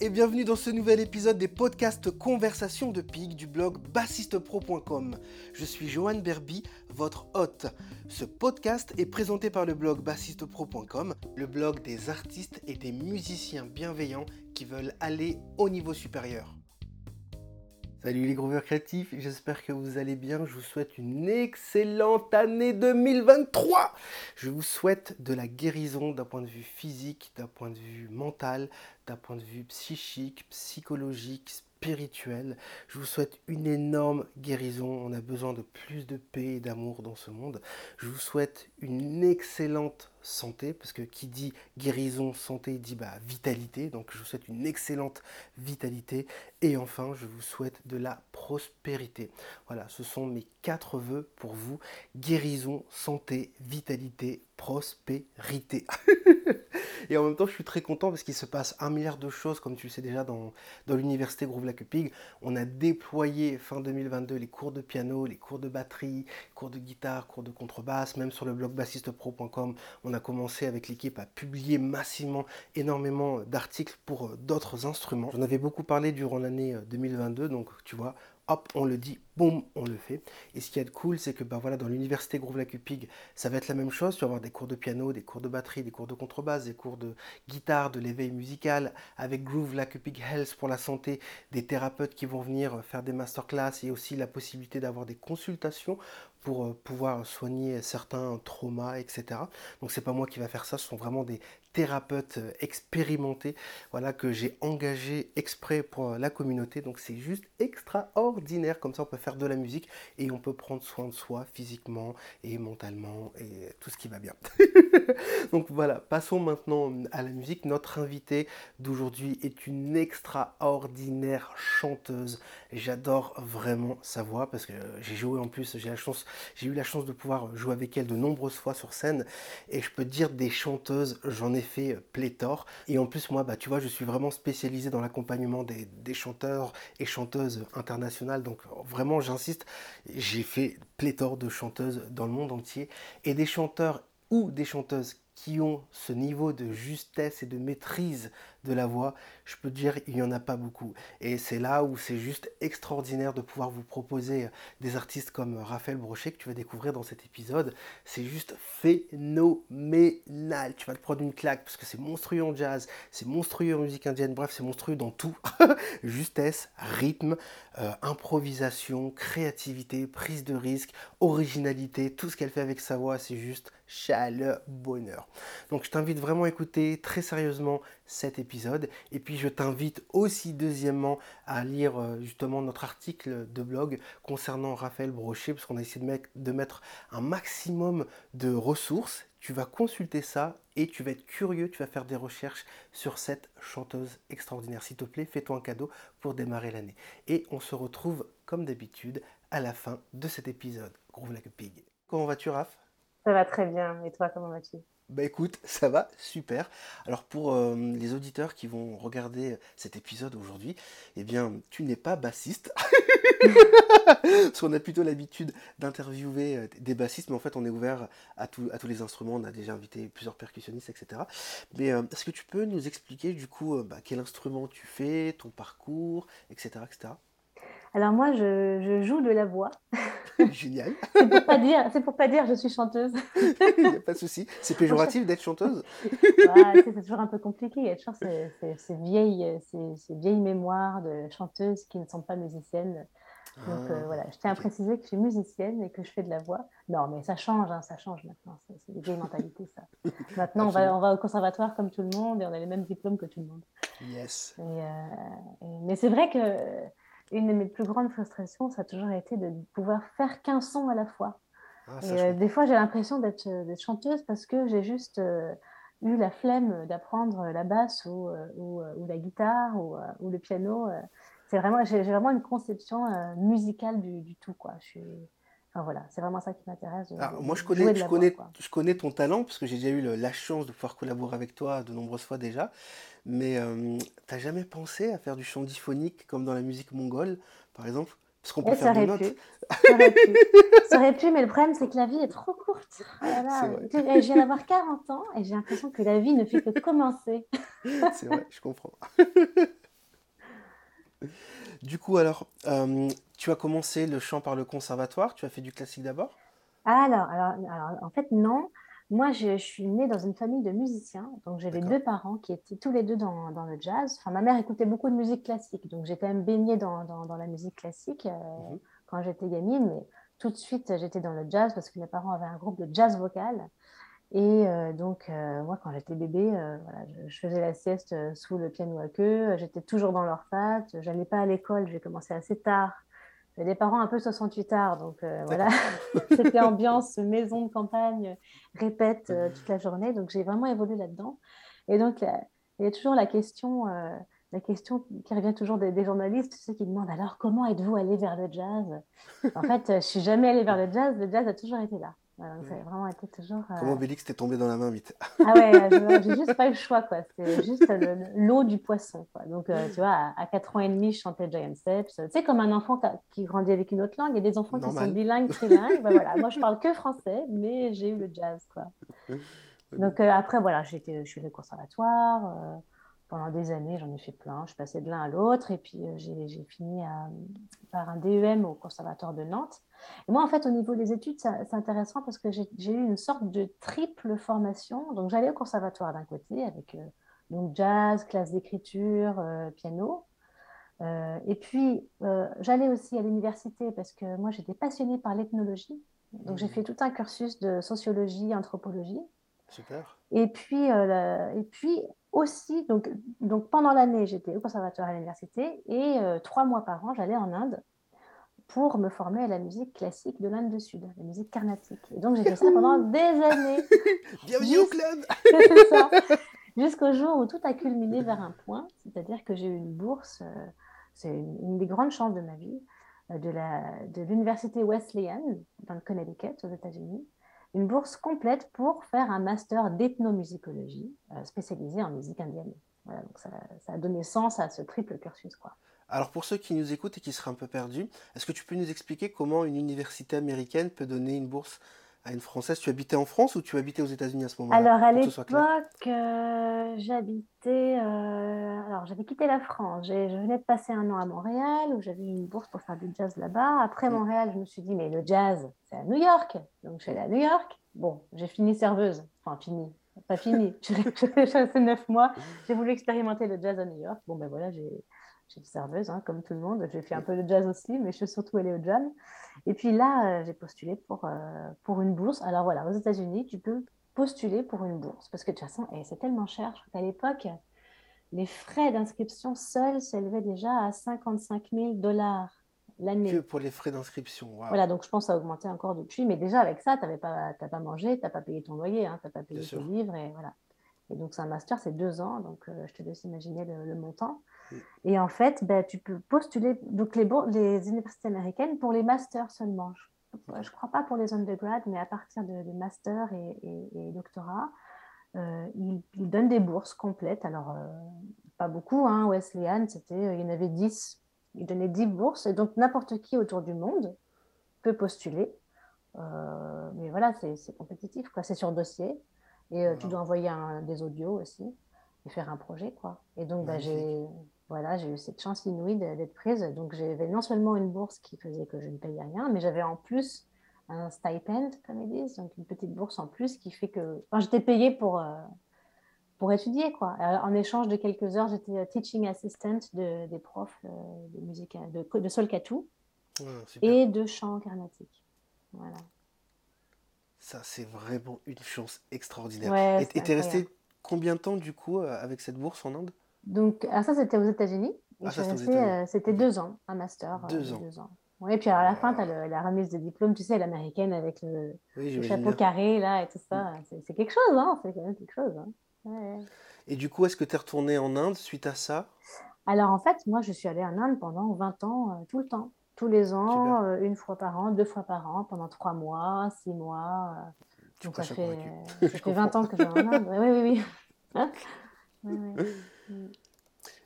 Et bienvenue dans ce nouvel épisode des podcasts Conversations de Pig du blog bassistepro.com. Je suis Johan Berby, votre hôte. Ce podcast est présenté par le blog bassistepro.com, le blog des artistes et des musiciens bienveillants qui veulent aller au niveau supérieur. Salut les grooveurs créatifs, j'espère que vous allez bien. Je vous souhaite une excellente année 2023. Je vous souhaite de la guérison d'un point de vue physique, d'un point de vue mental, d'un point de vue psychique, psychologique, spirituel. Je vous souhaite une énorme guérison. On a besoin de plus de paix et d'amour dans ce monde. Je vous souhaite une excellente santé, parce que qui dit guérison, santé, dit bah, vitalité. Donc je vous souhaite une excellente vitalité. Et enfin, je vous souhaite de la prospérité. Voilà, ce sont mes quatre voeux pour vous. Guérison, santé, vitalité, prospérité. et en même temps, je suis très content parce qu'il se passe un milliard de choses, comme tu le sais déjà, dans, dans l'université Groove Lacupig. On a déployé fin 2022 les cours de piano, les cours de batterie, cours de guitare, cours de contrebasse, même sur le blog bassistepro.com. On a commencé avec l'équipe à publier massivement énormément d'articles pour euh, d'autres instruments. J'en avais beaucoup parlé durant l'année 2022, euh, donc tu vois, hop, on le dit, boum, on le fait. Et ce qui est cool, c'est que bah, voilà, dans l'université Groove La Cupig, ça va être la même chose. Tu vas avoir des cours de piano, des cours de batterie, des cours de contrebasse, des cours de guitare, de l'éveil musical, avec Groove La Cupig Health pour la santé, des thérapeutes qui vont venir faire des masterclass et aussi la possibilité d'avoir des consultations pour euh, pouvoir soigner certains traumas, etc. Donc c'est pas moi qui va faire ça, ce sont vraiment des thérapeutes euh, expérimentés voilà, que j'ai engagés exprès pour euh, la communauté. Donc c'est juste extraordinaire, comme ça on peut faire de la musique et on peut prendre soin de soi physiquement et mentalement et tout ce qui va bien. Donc voilà, passons maintenant à la musique. Notre invitée d'aujourd'hui est une extraordinaire chanteuse. J'adore vraiment sa voix parce que j'ai joué en plus, j'ai la chance, j'ai eu la chance de pouvoir jouer avec elle de nombreuses fois sur scène et je peux dire des chanteuses, j'en ai fait pléthore. Et en plus moi, bah tu vois, je suis vraiment spécialisé dans l'accompagnement des, des chanteurs et chanteuses internationales. Donc vraiment, j'insiste, j'ai fait pléthore de chanteuses dans le monde entier. Et des chanteurs ou des chanteuses qui ont ce niveau de justesse et de maîtrise de la voix, je peux dire il n'y en a pas beaucoup. Et c'est là où c'est juste extraordinaire de pouvoir vous proposer des artistes comme Raphaël Brochet que tu vas découvrir dans cet épisode. C'est juste phénoménal. Tu vas te prendre une claque parce que c'est monstrueux en jazz, c'est monstrueux en musique indienne, bref, c'est monstrueux dans tout. Justesse, rythme, euh, improvisation, créativité, prise de risque, originalité, tout ce qu'elle fait avec sa voix, c'est juste chaleur, bonheur. Donc je t'invite vraiment à écouter très sérieusement cet épisode. Et puis je t'invite aussi deuxièmement à lire euh, justement notre article de blog concernant Raphaël Brochet, parce qu'on a essayé de, mettre un maximum de ressources. Tu vas consulter ça et tu vas être curieux, tu vas faire des recherches sur cette chanteuse extraordinaire. S'il te plaît, fais-toi un cadeau pour démarrer l'année. Et on se retrouve comme d'habitude à la fin de cet épisode. Groove like pig. Comment vas-tu, Raph? Ça va très bien. Et toi, comment vas-tu? Bah écoute, ça va, super. Alors pour euh, les auditeurs qui vont regarder cet épisode aujourd'hui, eh bien, tu n'es pas bassiste. Parce qu'on a plutôt l'habitude d'interviewer euh, des bassistes, mais en fait on est ouvert à, tous les instruments, on a déjà invité plusieurs percussionnistes, etc. Mais euh, est-ce que tu peux nous expliquer du coup bah, quel instrument tu fais, ton parcours, etc. etc. Alors moi, je, joue de la voix. Génial. c'est pour pas dire, c'est pour pas dire je suis chanteuse. Il n'y a pas de souci. C'est péjoratif d'être chanteuse. c'est toujours un peu compliqué. Il y a toujours ces, vieilles, ces, vieilles mémoires de chanteuses qui ne sont pas musiciennes. Donc euh, ah, voilà, je tiens à préciser que je suis musicienne et que je fais de la voix. Non, mais ça change, hein, ça change maintenant. C'est des vieilles mentalités, ça. Maintenant, on va, on va, au conservatoire comme tout le monde et on a les mêmes diplômes que tout le monde. Yes. Euh, mais c'est vrai que une de mes plus grandes frustrations, ça a toujours été de pouvoir faire qu'un son à la fois. Ah, et euh, des fois, j'ai l'impression euh, d'être chanteuse parce que j'ai juste euh, eu la flemme d'apprendre la basse ou, ou, la guitare ou, ou le piano. C'est vraiment, j'ai vraiment une conception musicale du, du, tout, quoi. Je suis, voilà, c'est vraiment ça qui m'intéresse. moi, je connais, je, connais, je connais ton talent parce que j'ai déjà eu la chance de pouvoir collaborer avec toi de nombreuses fois déjà. Mais euh, t'as jamais pensé à faire du chant diphonique comme dans la musique mongole, par exemple? Parce qu'on peut eh, faire des notes. Ça aurait, pu. ça aurait pu, mais le problème, c'est que la vie est trop courte. Oh je viens d'avoir 40 ans et j'ai l'impression que la vie ne fait que commencer. c'est vrai, je comprends. Du coup, alors, euh, tu as commencé le chant par le conservatoire, tu as fait du classique d'abord? Alors, alors, en fait, non. Moi, je, suis née dans une famille de musiciens, donc j'avais deux parents qui étaient tous les deux dans, dans, le jazz. Enfin, ma mère écoutait beaucoup de musique classique, donc j'ai quand même baigné dans, dans, la musique classique euh, mhm. quand j'étais gamine, mais tout de suite, j'étais dans le jazz parce que mes parents avaient un groupe de jazz vocal. Et euh, donc, euh, moi, quand j'étais bébé, euh, voilà, je, faisais la sieste sous le piano à queue. J'étais toujours dans leur fat. Je n'allais pas à l'école. J'ai commencé assez tard. Des parents un peu 68 tard. Donc, voilà, c'était ambiance maison de campagne, répète toute la journée. Donc, j'ai vraiment évolué là-dedans. Et donc, il y a toujours la question, la question qui revient toujours des, journalistes, ceux qui demandent alors comment êtes-vous allé vers le jazz? En fait, je suis jamais allée vers le jazz. Le jazz a toujours été là. Voilà, ça a vraiment été toujours. Euh, Comment Bélix t'est tombé dans la main vite Ah ouais, j'ai juste pas eu le choix, quoi. C'est juste l'eau du poisson, quoi. Donc, euh, tu vois, à, 4 ans et demi, je chantais Giant Steps. Tu sais, comme un enfant qui grandit avec une autre langue. Il y a des enfants qui sont bilingues, trilingues. ben, voilà. Moi, je parle que français, mais j'ai eu le jazz, quoi. Donc, euh, après, voilà, je suis allée au conservatoire pendant des années, j'en ai fait plein. Je passais de l'un à l'autre et puis euh, j'ai fini par un DEM au Conservatoire de Nantes. Et moi, en fait, au niveau des études, c'est intéressant parce que j'ai eu une sorte de triple formation. Donc, j'allais au Conservatoire d'un côté avec euh, donc jazz, classe d'écriture, euh, piano. et puis, j'allais aussi à l'université parce que moi, j'étais passionnée par l'ethnologie. Donc, j'ai mmh. fait tout un cursus de sociologie, anthropologie. Super. Et puis, et puis aussi, donc, donc pendant l'année, j'étais au conservatoire à l'université et euh, trois mois par an, j'allais en Inde pour me former à la musique classique de l'Inde du Sud, la musique carnatique. Et donc j'ai fait ça pendant des années. Bienvenue au club Jusqu'au jour où tout a culminé vers un point, c'est-à-dire que j'ai eu une bourse, euh, c'est une, des grandes chances de ma vie, euh, de l'université Wesleyan dans le Connecticut aux États-Unis, une bourse complète pour faire un master d'ethnomusicologie euh, spécialisé en musique indienne. Voilà, donc ça, a donné sens à ce triple cursus. Quoi. Alors pour ceux qui nous écoutent et qui seraient un peu perdus, est-ce que tu peux nous expliquer comment une université américaine peut donner une bourse à une Française? Tu habitais en France ou tu habitais aux États-Unis à ce moment-là Alors à l'époque, euh, j'habitais. Euh, alors j'avais quitté la France. Je venais de passer un an à Montréal où j'avais une bourse pour faire du jazz là-bas. Après mm. Montréal, je me suis dit mais le jazz, c'est à New York. Donc je suis allée à New York. Bon, j'ai fini serveuse. Enfin fini, pas fini. J'ai resté neuf mois. J'ai voulu expérimenter le jazz à New York. Bon ben voilà, j'ai suis serveuse, hein, comme tout le monde. J'ai fait un peu de jazz aussi, mais je suis surtout allée au jam. Et puis là, euh, j'ai postulé pour, euh, pour une bourse. Alors voilà, aux États-Unis, tu peux postuler pour une bourse parce que de toute façon, eh, c'est tellement cher. Je crois qu'à l'époque, les frais d'inscription seuls s'élevaient déjà à 55 000 dollars l'année. Que pour les frais d'inscription. Voilà, donc je pense que ça a augmenté encore depuis. Mais déjà, avec ça, tu n'as pas, pas mangé, tu n'as pas payé ton loyer, hein, tu n'as pas payé tes livres. Et, voilà. et donc, c'est un master, c'est deux ans. Donc, euh, je te laisse imaginer le montant. Et en fait, ben, tu peux postuler donc les, les universités américaines pour les masters seulement. Je ne crois pas pour les undergrad, mais à partir de, de master et, et, doctorat, euh, ils, donnent des bourses complètes. Alors, euh, pas beaucoup, hein, Wesleyan, c'était, euh, il y en avait 10. Ils donnaient 10 bourses, et donc n'importe qui autour du monde peut postuler. Euh, mais voilà, c'est compétitif, quoi. C'est sur dossier. Et tu dois envoyer des audios aussi et faire un projet, quoi. Et donc, bah, j'ai voilà, j'ai eu cette chance inouïe d'être prise. Donc, j'avais non seulement une bourse qui faisait que je ne payais rien, mais j'avais en plus un stipend, comme ils disent, donc une petite bourse en plus qui fait que. Enfin, j'étais payée pour, euh, pour étudier, quoi. En échange de quelques heures, j'étais euh, teaching assistant de, des profs euh, de musique, de, de et de chant carnatique. Voilà. Ça, c'est vraiment une chance extraordinaire. et tu es resté combien de temps, du coup, avec cette bourse en Inde? Donc, ah, ça, c'était aux États-Unis. Ah, euh, c'était deux ans, un master. Euh, deux ans. Oui, et puis à la fin, tu as la remise de diplôme, tu sais, l'américaine avec le, chapeau carré là et tout ça. Mm. C'est quelque chose, hein C'est quand même quelque chose. Hein et du coup, est-ce que tu es retourné en Inde suite à ça? Alors en fait, moi, je suis allée en Inde pendant 20 ans, euh, tout le temps. Tous les ans, une fois par an, deux fois par an, pendant trois mois, six mois. donc ça fait, ça fait 20 ans que je suis en Inde. Oui, oui, oui. oui, oui.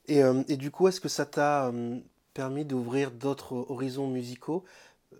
Et, euh, et, du coup, est-ce que ça t'a euh, permis d'ouvrir d'autres horizons musicaux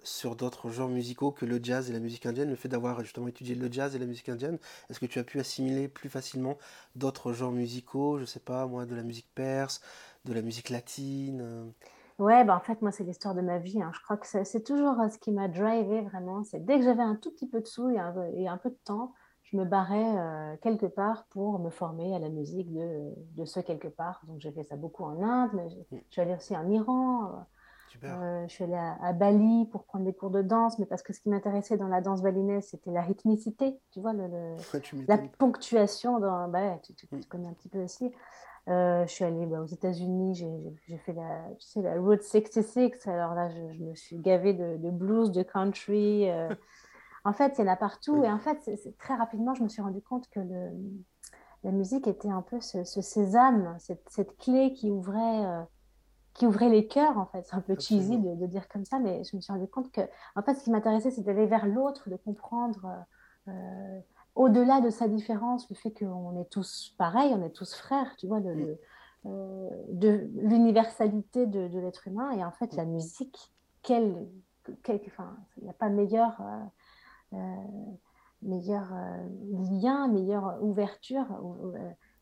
sur d'autres genres musicaux que le jazz et la musique indienne, le fait d'avoir justement étudié le jazz et la musique indienne, est-ce que tu as pu assimiler plus facilement d'autres genres musicaux, je sais pas moi, de la musique perse, de la musique latine Ouais, bah en fait, moi, c'est l'histoire de ma vie. Hein. Je crois que c'est toujours euh, ce qui m'a drivé vraiment. C'est dès que j'avais un tout petit peu de sous et un, peu de temps, je me barrais euh, quelque part pour me former à la musique de, de ce quelque part. Donc, j'ai fait ça beaucoup en Inde, mais je mm. suis allée aussi en Iran. Euh, je suis allée à, Bali pour prendre des cours de danse, mais parce que ce qui m'intéressait dans la danse balinaise, c'était la rythmicité, tu vois, le, la ponctuation. Dans, bah, tu, mm. connais un petit peu aussi. Euh, je suis allée bah, aux États-Unis, j'ai fait la, tu sais, la Route 66. Alors là, je, me suis gavée de, blues, de country. Euh. en fait, il y en a partout. Et en fait, très rapidement, je me suis rendu compte que le, la musique était un peu ce, sésame, cette, cette, clé qui ouvrait, euh, qui ouvrait les cœurs, en fait. C'est un peu cheesy de, de, dire comme ça, mais je me suis rendu compte que, en fait, ce qui m'intéressait, c'est d'aller vers l'autre, de comprendre au-delà de sa différence, le fait qu'on est tous pareils, on est tous frères, tu vois, de, euh, de l'universalité de, l'être humain. Et en fait, la musique, quel, enfin, il n'y a pas meilleur, euh, euh, meilleur lien, meilleure ouverture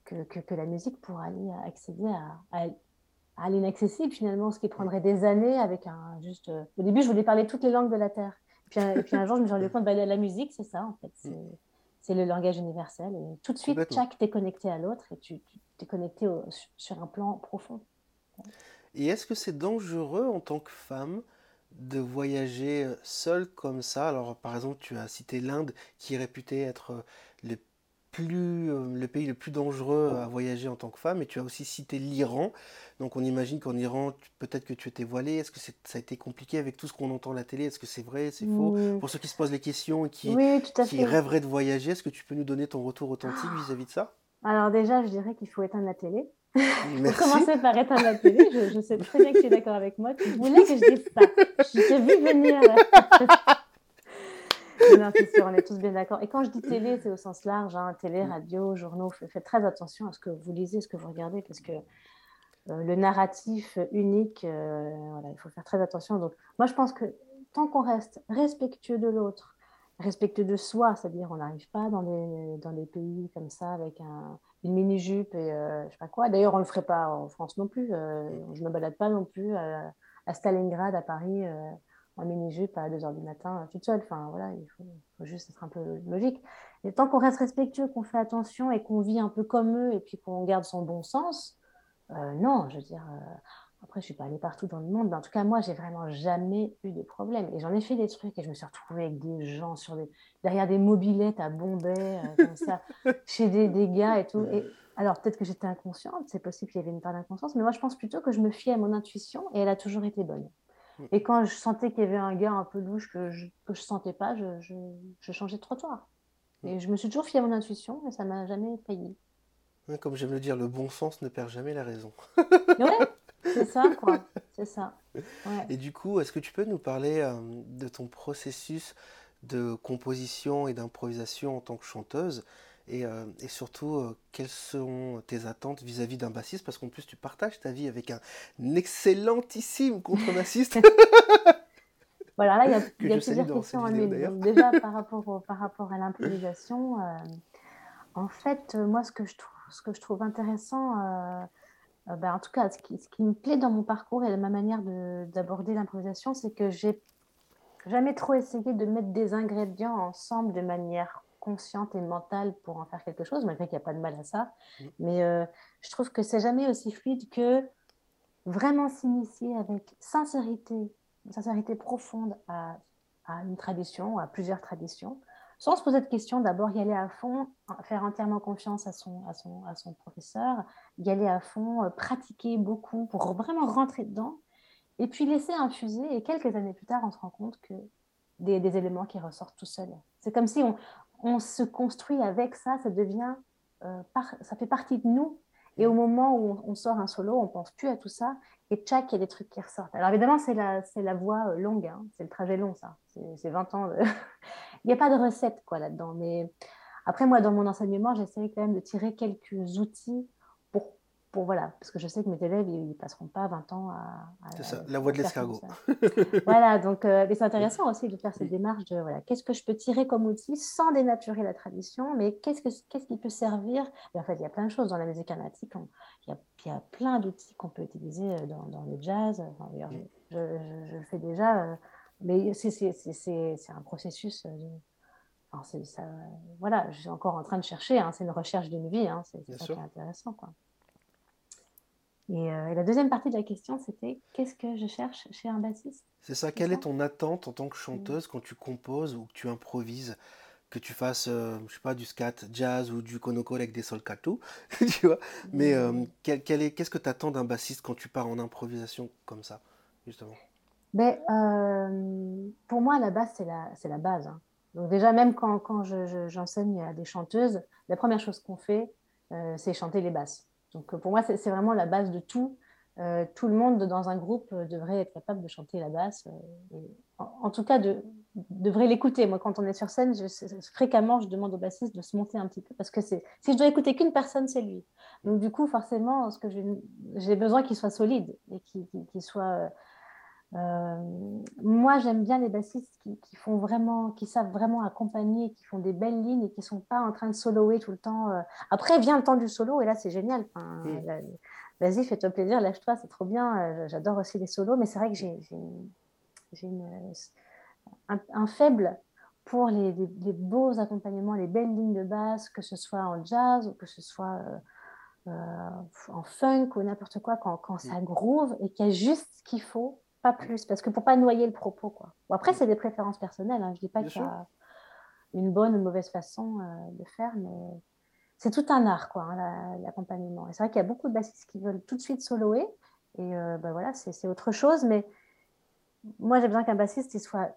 que, que, la musique pour aller accéder à, à, l'inaccessible, finalement, ce qui prendrait des années avec un juste. Au début, je voulais parler toutes les langues de la Terre. Et puis, et puis un jour, je me suis rendu compte, bah, la musique, c'est ça, en fait. C'est c'est le langage universel. Et tout de suite, chaque t'es connecté à l'autre et tu t'es connecté sur un plan profond. Et est-ce que c'est dangereux en tant que femme de voyager euh, seule comme ça. Alors, par exemple, tu as cité l'Inde, qui est réputée être euh, le plus, euh, le pays le plus dangereux à voyager en tant que femme, et tu as aussi cité l'Iran. Donc on imagine qu'en Iran, peut-être que tu étais voilée. Est-ce que ça a été compliqué avec tout ce qu'on entend à la télé? Est-ce que c'est vrai, c'est faux? Pour ceux qui se posent les questions et qui, qui rêveraient de voyager, est-ce que tu peux nous donner ton retour authentique vis-à-vis de ça? Alors déjà, je dirais qu'il faut éteindre la télé. Merci. commencer par éteindre la télé? Je, sais très bien que tu es d'accord avec moi. Tu voulais que je dise ça. Je t'ai vu venir. non, c'est sûr, on est tous bien d'accord. Et quand je dis télé, c'est au sens large, hein, télé, radio, journaux. Faites très attention à ce que vous lisez, ce que vous regardez, parce que euh, le narratif unique, euh, voilà, il faut faire très attention. Donc, moi, je pense que tant qu'on reste respectueux de l'autre, respectueux de soi, c'est-à-dire on n'arrive pas dans des, dans pays comme ça avec un, une mini-jupe et euh, je sais pas quoi. D'ailleurs, on ne le ferait pas en France non plus. je ne me balade pas non plus à, à Stalingrad, à Paris en mini-jupe à 2h du matin toute seule. Enfin, voilà, il faut, juste être un peu logique. Et tant qu'on reste respectueux, qu'on fait attention et qu'on vit un peu comme eux et puis qu'on garde son bon sens, euh, non, je veux dire, euh, après, je ne suis pas allée partout dans le monde, mais en tout cas, moi, j'ai vraiment jamais eu de problème. Et j'en ai fait des trucs et je me suis retrouvée avec des gens sur des, derrière des mobilettes à Bombay, euh, comme ça, chez des, des, gars et tout. Et, alors, peut-être que j'étais inconsciente, c'est possible qu'il y avait une part d'inconscience, mais moi, je pense plutôt que je me fiais à mon intuition et elle a toujours été bonne. Et quand je sentais qu'il y avait un gars un peu louche que je ne sentais pas, je, je, changeais de trottoir. Et je me suis toujours fiée à mon intuition et ça m'a jamais payé. Comme j'aime le dire, le bon sens ne perd jamais la raison. ouais, c'est ça, quoi. C'est ça. Et du coup, est-ce que tu peux nous parler euh, de ton processus de composition et d'improvisation en tant que chanteuse et, euh, et, surtout, euh, quelles sont tes attentes vis-à-vis d'un bassiste? Parce qu'en plus, tu partages ta vie avec un excellentissime contrebassiste. voilà, là, il y a, y a plusieurs questions à Déjà, par rapport, par rapport à l'improvisation, en fait, moi, ce que je trouve ce que je trouve intéressant, euh, bah, en tout cas, ce qui, ce qui, me plaît dans mon parcours et ma manière d'aborder l'improvisation, c'est que j'ai jamais trop essayé de mettre des ingrédients ensemble de manière consciente et mentale pour en faire quelque chose, malgré qu'il n'y a pas de mal à ça. Mmh. Mais euh, je trouve que c'est jamais aussi fluide que vraiment s'initier avec sincérité, une sincérité profonde à, à, une tradition, à plusieurs traditions, sans se poser de questions, d'abord y aller à fond, faire entièrement confiance à son, à son, à son professeur, y aller à fond, euh, pratiquer beaucoup pour vraiment rentrer dedans, et puis laisser infuser. Et quelques années plus tard, on se rend compte que des, des éléments qui ressortent tout seuls. C'est comme si on, on, se construit avec ça, ça devient, euh, ça fait partie de nous. Et au moment où on, sort un solo, on pense plus à tout ça. Et tchac, il y a des trucs qui ressortent. Alors évidemment, c'est la, la voie euh, longue, hein. c'est le trajet long, ça. C'est, 20 ans. Il n'y a pas de recette quoi là-dedans. Mais après, moi, dans mon enseignement, j'essaie quand même de tirer quelques outils pour, pour, voilà, parce que je sais que mes élèves, ils ne passeront pas 20 ans à. c'est ça, la voie de l'escargot. voilà, donc euh, c'est intéressant aussi de faire cette démarche de voilà, qu'est-ce que je peux tirer comme outil sans dénaturer la tradition, mais qu'est-ce, que, qu'est-ce qui peut servir? Et en fait, il y a plein de choses dans la musique carnatique, il, y a, plein d'outils qu'on peut utiliser euh, dans, dans le jazz. je, je, le fais déjà, euh, mais c'est, un processus. Enfin, ça, voilà, je suis encore en train de chercher, hein, c'est une recherche d'une vie, hein, c'est, ça qui est intéressant. Quoi. Euh, et, la deuxième partie de la question, c'était qu'est-ce que je cherche chez un bassiste? C'est ça, quelle est ton attente en tant que chanteuse quand tu composes ou que tu improvises que tu fasses, euh, je sais pas, du scat jazz ou du konoko avec des solcato, tu vois? Mais euh, qu'est-ce que tu attends d'un bassiste quand tu pars en improvisation comme ça, justement? Ben, Pour moi, la basse, c'est la, la base. Hein. Donc déjà, même quand, quand j'enseigne à des chanteuses, la première chose qu'on fait, c'est chanter les basses. Donc pour moi, c'est vraiment la base de tout. Euh, tout le monde dans un groupe euh, devrait être capable de chanter la basse. Euh, en, tout cas, de, devrait l'écouter. Moi, quand on est sur scène, fréquemment, je demande au bassiste de se monter un petit peu parce que si je dois écouter qu'une personne, c'est lui. Donc du coup, forcément, j'ai besoin qu'il soit solide et qu'il soit euh, moi, j'aime bien les bassistes qui, font vraiment, qui savent vraiment accompagner, qui font des belles lignes et qui sont pas en train de soloer tout le temps. Euh. Après vient le temps du solo et là, c'est génial. Mm. Vas-y, fais-toi plaisir, lâche-toi, c'est trop bien. Euh, j'adore aussi les solos, mais c'est vrai que j'ai un, faible pour les, beaux accompagnements, les belles lignes de basse, que ce soit en jazz ou que ce soit en funk ou n'importe quoi, quand, quand ça mm. groove et qu'il y a juste ce qu'il faut plus, parce que pour pas noyer le propos. Quoi. après, c'est des préférences personnelles. Hein. Je dis pas qu'il y a une bonne ou mauvaise façon euh, de faire, mais c'est tout un art, quoi, hein, l'accompagnement. et c'est vrai qu'il y a beaucoup de bassistes qui veulent tout de suite soloer, et euh, ben voilà, c'est autre chose, mais moi, j'ai besoin qu'un bassiste il soit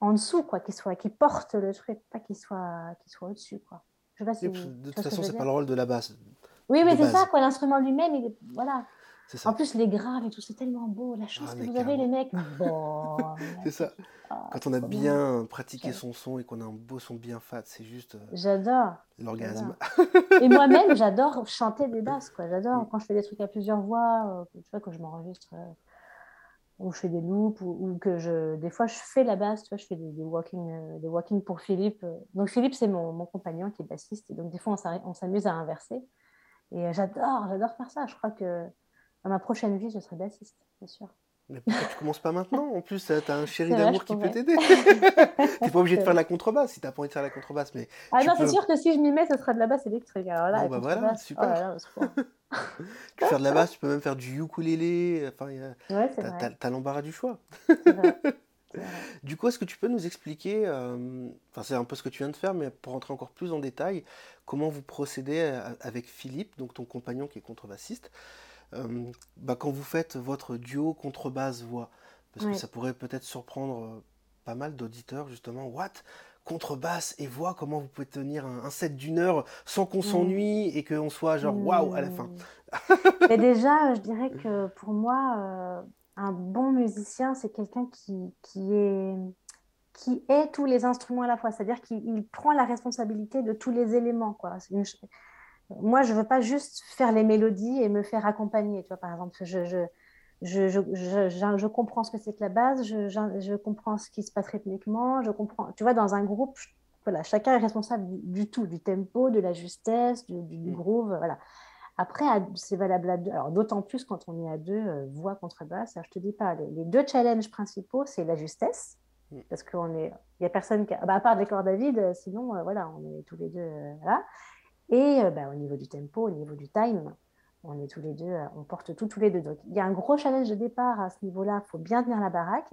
en dessous, quoi, qu'il soit, qui porte le truc, pas qu'il soit, qu'il soit au-dessus, quoi. Je sais pas de toute façon, c'est pas le rôle de la basse. Oui, mais c'est ça, quoi. L'instrument lui-même, il est, voilà. En plus, les graves et tout, c'est tellement beau. La chance ah, que vous avez, les mecs. Bon, c'est ça. Ah, Quand on a bien, pratiqué son son et qu'on a un beau son bien fat, c'est juste. Euh, j'adore. L'orgasme. et moi-même, j'adore chanter des basses. Quoi. J'adore quand je fais des trucs à plusieurs voix, euh, tu vois, quand je m'enregistre. Euh, ou je fais des loops, ou, que je, des fois je fais la basse, tu vois, je fais des, walking, des walking pour Philippe. Donc Philippe, c'est mon, mon, compagnon qui est bassiste, et donc des fois on s'amuse à inverser. Et j'adore, j'adore faire ça. Je crois que dans ma prochaine vie, je serai bassiste, c'est sûr. Mais pourquoi tu commences pas maintenant? En plus, tu as un chéri d'amour qui peut t'aider. tu n'es pas obligé de faire la contrebasse si tu n'as pas envie de faire la contrebasse. Mais ah non, c'est sûr que si je m'y mets, ce sera de la basse électrique. Alors là, bon, bah voilà, super. Oh tu peux faire de la basse, tu peux même faire du ukulélé. Enfin, ouais, tu as, l'embarras du choix. Du coup, est-ce que tu peux nous expliquer, euh, enfin c'est un peu ce que tu viens de faire, mais pour rentrer encore plus en détail, comment vous procédez euh, avec Philippe, donc ton compagnon qui est contrebassiste, euh, bah, quand vous faites votre duo contrebasse-voix, parce que ça pourrait peut-être surprendre euh, pas mal d'auditeurs, justement, what? Contrebasse et voix, comment vous pouvez tenir un, set d'une heure sans qu'on mm. s'ennuie et qu'on soit genre waouh à la fin Mais déjà, je dirais que pour moi, euh, un bon musicien, c'est quelqu'un qui, qui, est, qui est tous les instruments à la fois, c'est-à-dire qu'il prend la responsabilité de tous les éléments. Quoi. Une, moi, je ne veux pas juste faire les mélodies et me faire accompagner. Tu vois, par exemple, je, je, je, je, je comprends ce que c'est que la base, je, comprends ce qui se passe rythmiquement, je comprends. Tu vois, dans un groupe, voilà, chacun est responsable du, tout, du tempo, de la justesse, du, du, mm. groove. Voilà. Après, c'est valable à deux. Alors, d'autant plus quand on est à deux, euh, voix contre basse. je te dis pas, les, deux challenges principaux, c'est la justesse. Mm. Parce qu'il est, il y a personne qui, bah, à part des corps David, euh, sinon, euh, voilà, on est tous les deux, voilà. Et euh, bah, au niveau du tempo, au niveau du time, on est tous les deux, euh, on porte tout tous les deux. Donc il y a un gros challenge de départ à ce niveau-là. Il faut bien tenir la baraque.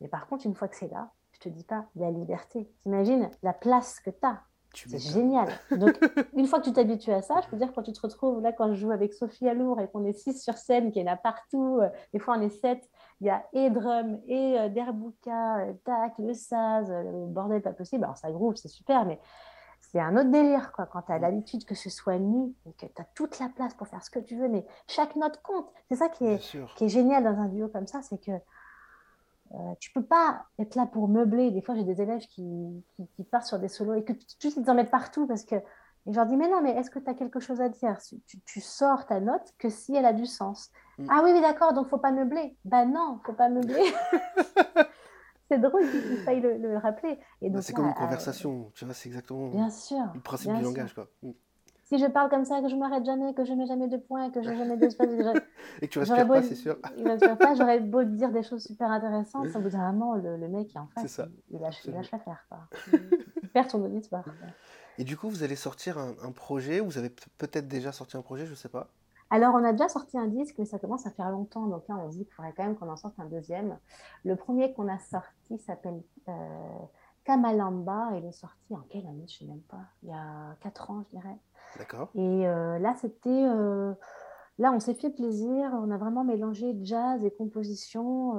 Mais par contre, une fois que c'est là, je te dis pas, la liberté. T'imagines la place que tu as. C'est génial. Donc, une fois que tu t'habitues à ça, je peux dire, quand tu te retrouves là, quand je joue avec Sophie Alour et qu'on est six sur scène, qu'il y en a partout, euh, des fois on est sept, il y a et drum, et derbuka, tac, le saz, le bordel pas possible. Alors, ça groove, c'est super, mais c'est un autre délire quoi, quand tu as mm. l'habitude que ce soit nu et que tu as toute la place pour faire ce que tu veux, mais chaque note compte. C'est ça qui est, qui est génial dans un duo comme ça, c'est que euh, tu peux pas être là pour meubler. Des fois, j'ai des élèves qui, qui, partent sur des solos et que tu, ils en mettent partout parce que Et je leur dis, mais non, mais est-ce que tu as quelque chose à dire? Tu, sors ta note que si elle a du sens. Mm. Ah oui, oui, d'accord, donc faut pas meubler. Ben non, faut pas meubler. c'est drôle qu'il faille le, le, rappeler. Bah, c'est comme une conversation, tu vois, c'est exactement bien sûr, le principe du langage. Quoi. Mm. Si je parle comme ça, que je m'arrête jamais, que je mets jamais de points, que je n'ai jamais d'espace, et que tu respires pas, c'est sûr. il respire pas, j'aurais beau dire des choses super intéressantes, ça vous dit vraiment le, le mec est en face, ça. Il, lâche, il lâche l'affaire. Il perd son auditoire. Et du coup, vous allez sortir un, un projet, vous avez peut-être déjà sorti un projet, je ne sais pas. Alors, on a déjà sorti un disque, mais ça commence à faire longtemps. Donc là, on se dit qu'il faudrait quand même qu'on en sorte un deuxième. Le premier qu'on a sorti s'appelle euh, Kamalamba. Il est sorti en quelle année? Je ne sais même pas. Il y a quatre ans, je dirais. D'accord. Et euh, là, c'était. Euh, là, on s'est fait plaisir. On a vraiment mélangé jazz et composition,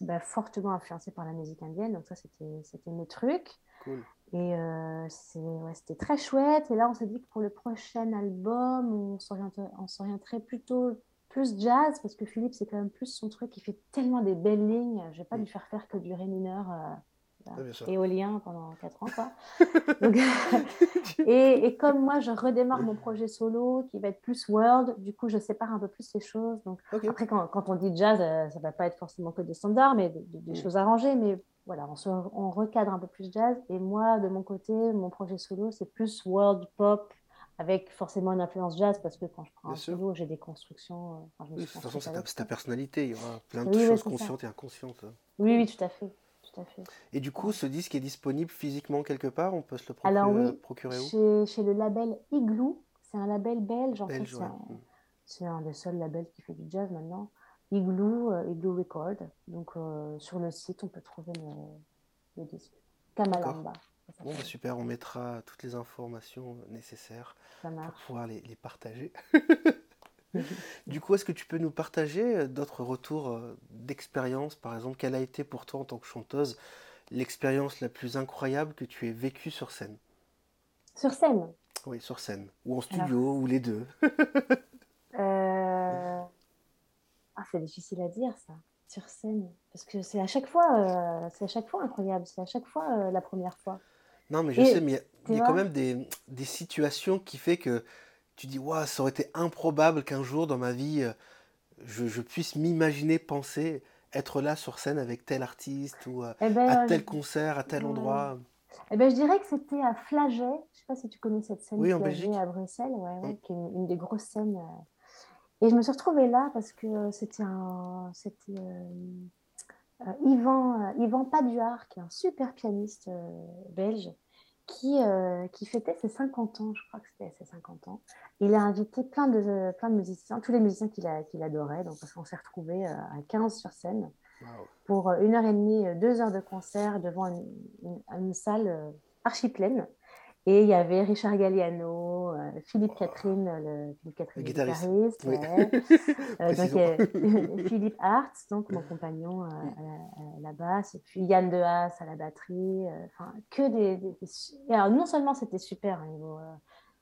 bah, fortement influencé par la musique indienne. Donc, ça, c'était mes trucs. Cool. Et euh, c'était très chouette. Et là, on s'est dit que pour le prochain album, on s'orienterait plutôt plus jazz, parce que Philippe, c'est quand même plus son truc. Il fait tellement des belles lignes. Je vais pas mm. lui faire faire que du ré mineur euh, éolien pendant 4 ans. Quoi. et, et, comme moi, je redémarre mon projet solo qui va être plus world, du coup, je sépare un peu plus les choses. Donc, Après, quand, quand, on dit jazz, euh, ça va pas être forcément que des standards, mais des, mm. choses arrangées. Mais voilà, on, recadre un peu plus jazz. Et moi, de mon côté, mon projet solo, c'est plus world pop avec forcément une influence jazz parce que quand je prends un solo, j'ai des constructions. Euh, de toute façon, c'est ta, personnalité. Il y aura plein de choses conscientes et inconscientes. Oui, oui, tout à fait. Tout à fait. Et du coup, ce disque est disponible physiquement quelque part On peut se le procurer, Alors, oui, procurer où? chez, le label Igloo. C'est un label belge. En belge, mm. c'est un, des seuls labels qui fait du jazz maintenant. Igloo, euh, Igloo Record. Donc euh, sur le site, on peut trouver le, disque. Kamalamba. Bon, bah, super, on mettra toutes les informations nécessaires pour pouvoir les, partager. du coup, est-ce que tu peux nous partager euh, d'autres retours d'expérience Par exemple, quelle a été pour toi en tant que chanteuse l'expérience la plus incroyable que tu aies vécue sur scène? Sur scène? Oui, sur scène. Ou en studio, ou les deux. Ah, c'est difficile à dire ça, sur scène. Parce que c'est à chaque fois, euh, c'est à chaque fois incroyable, c'est à chaque fois euh, la première fois. Non, mais je sais, mais il y a, quand même des, des, situations qui fait que tu dis, waouh, ça aurait été improbable qu'un jour dans ma vie, euh, je, je puisse m'imaginer, penser être là sur scène avec tel artiste ou eh ben, à tel concert, à tel endroit. Eh ben, je dirais que c'était à Flaget. Je ne sais pas si tu connais cette scène oui, à Bruxelles, ouais, mm. qui est une, des grosses scènes et je me suis retrouvée là parce que c'était un, c'était euh, euh, Yvan, euh, Yvan Paduard, qui est un super pianiste belge, qui, qui fêtait ses 50 ans, je crois que c'était ses 50 ans. Il a invité plein de, plein de musiciens, tous les musiciens qu'il, adorait, donc parce qu'on s'est retrouvés à 15 sur scène pour une heure et demie, deux heures de concert devant une, une salle archi pleine. Et il y avait Richard Galliano, euh, Philippe Catherine, le, Philippe Catherine, le guitariste, euh, donc, Philippe Hartz, donc mon compagnon euh, à, la basse, et puis Yann Dehaas à la batterie. Enfin, que des, alors non seulement c'était super au niveau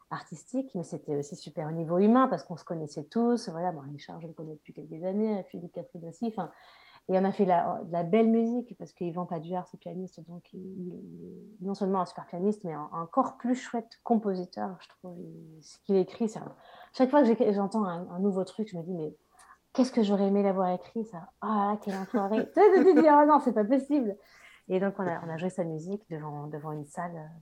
artistique, mais c'était aussi super au niveau humain parce qu'on se connaissait tous. Voilà, bon, Richard, je le connais depuis quelques années, Philippe Catherine aussi. Enfin, et on a fait de la belle musique parce qu'Yvan Paduard, c'est pianiste, donc il, est non seulement un super pianiste, mais un, encore plus chouette compositeur, je trouve. ce qu'il écrit, c'est chaque fois que j'entends un, nouveau truc, je me dis, mais qu'est-ce que j'aurais aimé l'avoir écrit, ça? Ah, quelle enfoiré Tu dis, oh non, c'est pas possible Et donc, on a, joué sa musique devant, devant une salle euh,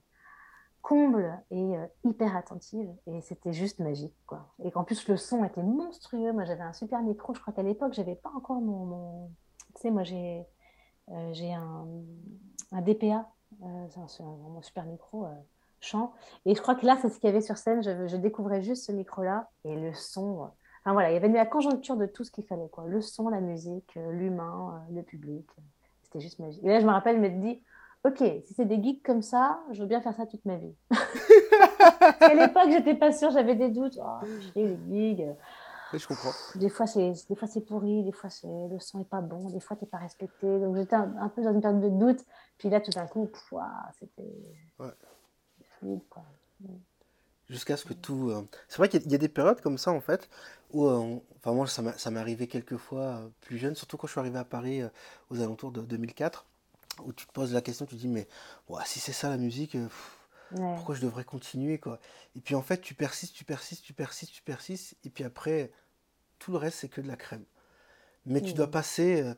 comble et euh, hyper attentive, et c'était juste magique, quoi. Et qu'en plus, le son était monstrueux. Moi, j'avais un super micro, je crois qu'à l'époque, j'avais pas encore mon sais, moi, j'ai euh, un, un, DPA, euh, c'est mon super micro euh, chant. Et je crois que là, c'est ce qu'il y avait sur scène. Je, je découvrais juste ce micro-là et le son. Enfin voilà, il y avait la conjoncture de tout ce qu'il fallait. Quoi. Le son, la musique, l'humain, le public. C'était juste magique. Et là, je me rappelle m'être dit, ok, si c'est des geeks comme ça, je veux bien faire ça toute ma vie. à l'époque, j'étais pas sûre, j'avais des doutes. Oh, les geeks je comprends. Des fois, c'est, des fois, c'est pourri, des fois, c'est, le son n'est pas bon, des fois, tu n'es pas respecté. Donc, j'étais un, peu dans une période de doute. Puis là, tout d'un coup, c'était ouais. fluide. Quoi. Jusqu'à ce que tout. Euh, c'est vrai qu'il y, a des périodes comme ça, en fait, où. Euh, enfin, moi, ça, m'est arrivé quelques fois euh, plus jeune, surtout quand je suis arrivé à Paris aux alentours de 2004, où tu te poses la question, tu te dis, mais si c'est ça la musique. Pourquoi je devrais continuer, quoi? Et puis en fait, tu persistes, tu persistes, tu persistes, tu persistes, et puis après, tout le reste, c'est que de la crème. Mais tu dois passer, euh,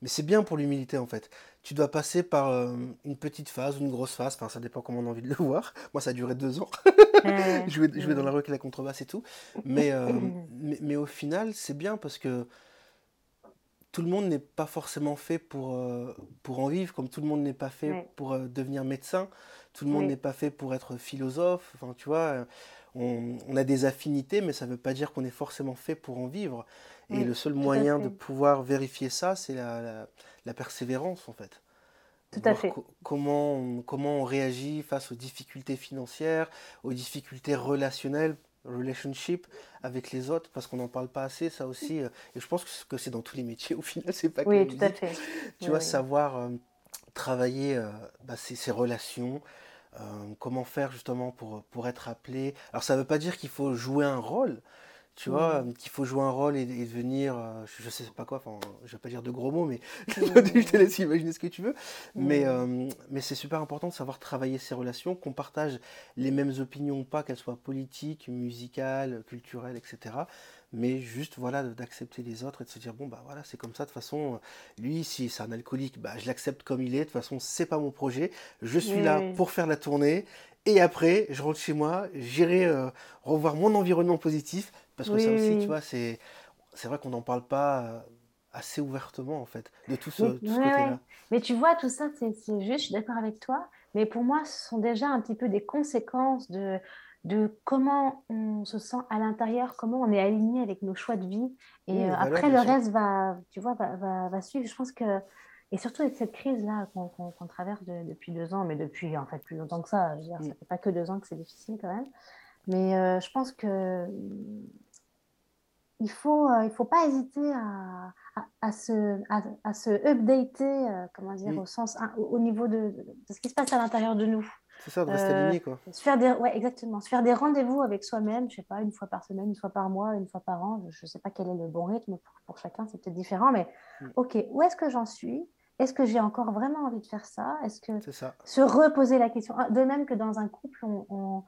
mais c'est bien pour l'humilité en fait. Tu dois passer par euh, une petite phase ou une grosse phase, enfin ça dépend comment on a envie de le voir. Moi ça a duré deux ans. je, vais, dans la rue avec la contrebasse et tout. Mais, euh, mais, au final c'est bien parce que tout le monde n'est pas forcément fait pour, pour en vivre, comme tout le monde n'est pas fait pour devenir médecin, tout le monde n'est pas fait pour être philosophe. Enfin tu vois, on, on, a des affinités, mais ça ne veut pas dire qu'on est forcément fait pour en vivre. Et le seul moyen de pouvoir vérifier ça, c'est la, la, persévérance, en fait. Tout à fait. comment, on, comment on réagit face aux difficultés financières, aux difficultés relationnelles, relationship avec les autres, parce qu'on n'en parle pas assez, ça aussi. Euh, et je pense que c'est dans tous les métiers, au final, c'est pas que Oui, tout à fait. Tu vois, savoir euh, travailler euh, bah, ces, relations, comment faire justement pour, pour être appelé? Alors ça ne veut pas dire qu'il faut jouer un rôle, tu vois, mmh. qu'il faut jouer un rôle et, devenir, euh, je, ne sais pas quoi, enfin, je vais pas dire de gros mots, mais mmh. je te laisse imaginer ce que tu veux. Mais, mmh. euh, mais c'est super important de savoir travailler ses relations, qu'on partage les mêmes opinions ou pas, qu'elles soient politiques, musicales, culturelles, etc. Mais juste, voilà, d'accepter les autres et de se dire, bon, bah voilà, c'est comme ça, de toute façon, lui, si c'est un alcoolique, bah, je l'accepte comme il est, de toute façon, c'est pas mon projet, je suis là pour faire la tournée, et après, je rentre chez moi, j'irai euh, revoir mon environnement positif, parce que ça aussi, tu vois, c'est, c'est vrai qu'on n'en parle pas euh, assez ouvertement, en fait, de tout ce, côté-là. Mais tu vois, tout ça, c'est, juste, je suis d'accord avec toi, mais pour moi, ce sont déjà un petit peu des conséquences de, de comment on se sent à l'intérieur, comment on est aligné avec nos choix de vie. Et euh, après, le reste va, tu vois, va, va, suivre. Je pense que et surtout avec cette crise-là qu'on traverse depuis deux ans, mais depuis en fait plus longtemps que ça, je veux dire, ça mm. fait pas que deux ans que c'est difficile quand même. Mais euh, je pense que il faut, euh, il faut pas hésiter à, à, se, à, se updater, comment dire, au sens, au, niveau de, de, ce qui se passe à l'intérieur de nous. C'est ça, de rester aligné, quoi. Se faire des, ouais, exactement. Se faire des rendez-vous avec soi-même, je sais pas, une fois par semaine, une fois par mois, une fois par an. Je sais pas quel est le bon rythme pour, pour chacun, c'est peut-être différent, mais mm. ok, où est-ce que j'en suis? Est-ce que j'ai encore vraiment envie de faire ça? Est-ce que se reposer la question ah, De même que dans un couple, on,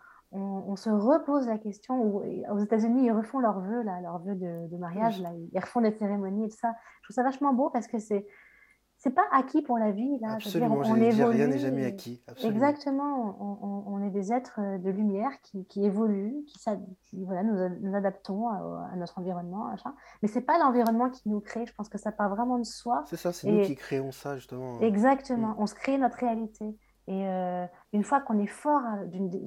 se repose la question. aux États-Unis, ils refont leurs vœux, là, leurs vœux de, mariage, là, ils refont des cérémonies et tout ça. Je trouve ça vachement beau parce que c'est c'est pas acquis pour la vie. Là. Absolument, on rien n'est jamais acquis. Exactement, on, est des êtres de lumière qui, qui évoluent, qui, qui voilà, nous, nous, adaptons à, notre environnement. Machin. Mais c'est pas l'environnement qui nous crée, je pense que ça part vraiment de soi. C'est ça, c'est nous qui créons ça justement. Exactement, mm. on se crée notre réalité. Et euh, une fois qu'on est fort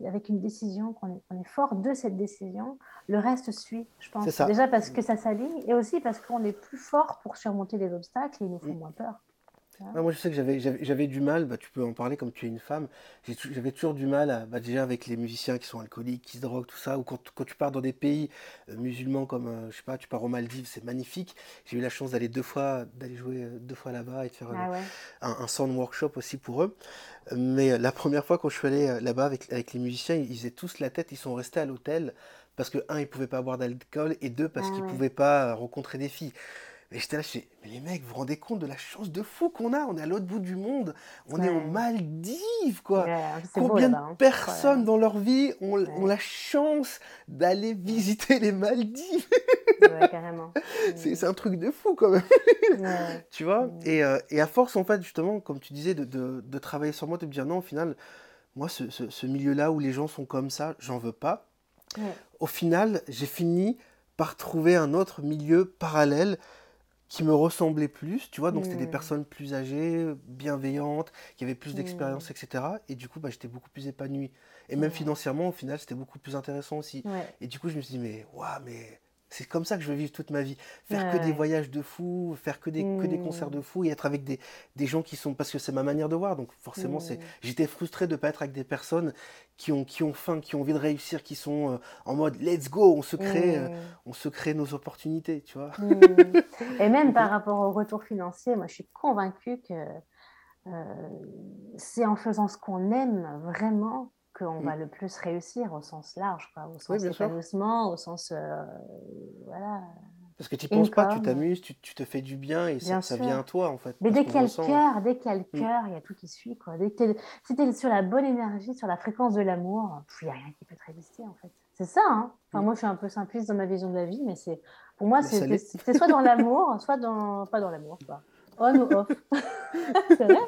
avec une décision, qu'on est, est, fort de cette décision, le reste suit, je pense. Déjà parce que ça s'aligne et aussi parce qu'on est plus fort pour surmonter les obstacles et ils nous font mm. moins peur moi, je sais que j'avais du mal, bah, tu peux en parler comme tu es une femme, j'avais toujours du mal, bah, déjà avec les musiciens qui sont alcooliques, qui se droguent, tout ça, ou quand, quand tu pars dans des pays euh, musulmans comme, euh, je sais pas, tu pars aux Maldives, c'est magnifique. J'ai eu la chance d'aller deux fois, d'aller jouer euh, deux fois là-bas et de faire ah un, un, sound workshop aussi pour eux. Mais la première fois quand je suis allé là-bas avec, avec les musiciens, ils faisaient tous la tête, ils sont restés à l'hôtel parce que, un, ils pouvaient pas boire d'alcool, et deux, parce ah qu'ils ne pouvaient pas rencontrer des filles. Et j'étais là, je dis, mais les mecs, vous vous rendez compte de la chance de fou qu'on a On est à l'autre bout du monde, on est en Maldives, quoi. Combien de personnes dans leur vie ont, ont la chance d'aller visiter les Maldives carrément. C'est un truc de fou, quand même. tu vois? Et, euh, et, à force, en fait, justement, comme tu disais, de, de, de, travailler sur moi, de me dire, non, au final, moi, ce, ce, ce milieu-là où les gens sont comme ça, j'en veux pas. Au final, j'ai fini par trouver un autre milieu parallèle qui me ressemblaient plus, tu vois, donc c'était des mmh. personnes plus âgées, bienveillantes, qui avaient plus d'expérience, mmh. etc. Et du coup, bah, j'étais beaucoup plus épanoui. Et même financièrement, au final, c'était beaucoup plus intéressant aussi. Et du coup, je me suis dit, mais, waouh, mais c'est comme ça que je veux vivre toute ma vie. Faire que des voyages de fou, faire que des, que des concerts de mmh. fou et être avec des, des gens qui sont. Parce que c'est ma manière de voir. Donc forcément, c'est j'étais frustré de ne pas être avec des personnes qui ont, qui ont faim, qui ont envie de réussir, qui sont euh, en mode let's go, on se crée, euh, on se crée nos opportunités, tu vois. Mmh. Et même par rapport au retour financier, moi je suis convaincue que euh, c'est en faisant ce qu'on aime vraiment qu'on va mm. le plus réussir au sens large, quoi, au sens épanouissement, au sens. Euh, voilà. Parce que tu penses pas, tu t'amuses, tu, tu, te fais du bien et ça, vient à toi en fait. Mais dès qu'il y a le cœur, dès qu'il y a le mm. cœur, il y a tout qui suit. Quoi. Dès que si tu es sur la bonne énergie, sur la fréquence de l'amour, il n'y a rien qui peut te résister en fait. C'est ça. Hein enfin, mm. Moi, je suis un peu simpliste dans ma vision de la vie, mais c'est pour moi, c'est soit dans l'amour, soit dans. Pas dans l'amour, On ou off. c'est vrai?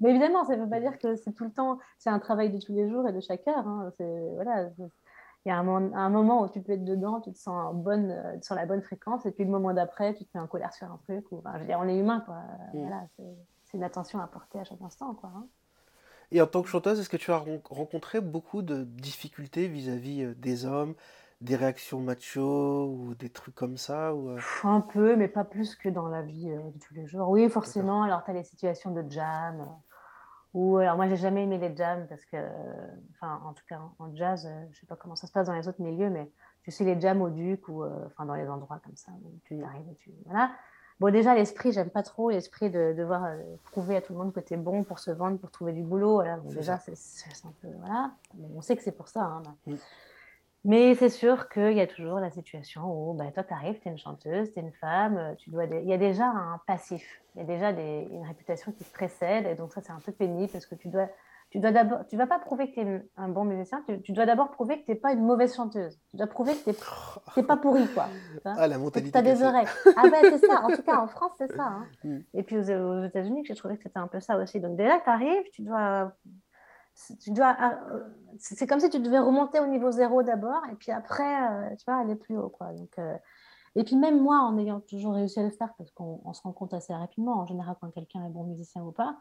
Mais évidemment, ça ne veut pas dire que c'est tout le temps, c'est un travail de tous les jours et de chaque heure. Hein. Voilà, il y a un, moment où tu peux être dedans, tu te sens bonne, euh, sur la bonne fréquence, et puis le moment d'après, tu te mets en colère sur un truc. Ou, je veux dire, on est humain, quoi. Mm. Voilà, c'est une attention à porter à chaque instant, quoi. Hein. Et en tant que chanteuse, est-ce que tu as rencontré beaucoup de difficultés vis-à-vis euh, des hommes, des réactions macho ou des trucs comme ça ou... Euh? Un peu, mais pas plus que dans la vie de tous les jours. Oui, forcément. Alors, tu as les situations de jam ou alors moi j'ai jamais aimé les jams parce que, enfin en tout cas en jazz, euh, je sais pas comment ça se passe dans les autres milieux, mais tu sais les jams au Duc ou euh, enfin dans les endroits comme ça où tu y arrives, tu voilà. Bon déjà l'esprit j'aime pas trop l'esprit de devoir euh, prouver à tout le monde que tu es bon pour se vendre, pour trouver du boulot. Voilà. déjà c'est un peu voilà. on sait que c'est pour ça. Hein, bah. Mais c'est sûr qu'il y a toujours la situation où bah, toi, tu arrives, tu es une chanteuse, tu es une femme, euh, tu dois il y a déjà un passif, il y a déjà des... une réputation qui te précède, et donc ça, c'est un peu pénible parce que tu dois, tu dois d'abord, tu vas pas prouver que tu es un bon musicien, tu, dois d'abord prouver que tu n'es pas une mauvaise chanteuse. Tu dois prouver que tu n'es pas pourri, quoi. ah, la mentalité. Tu as des oreilles. Ah ben, c'est ça. En tout cas, en France, c'est ça. Hein. Mm. Et puis aux, aux États-Unis, j'ai trouvé que c'était un peu ça aussi. Donc déjà, tu arrives, tu dois tu dois, euh, c'est comme si tu devais remonter au niveau zéro d'abord et puis après, euh, tu vois, aller plus haut. Quoi. Donc, euh, et puis même moi, en ayant toujours réussi à le faire, parce qu'on se rend compte assez rapidement, en général, quand quelqu'un est bon musicien ou pas,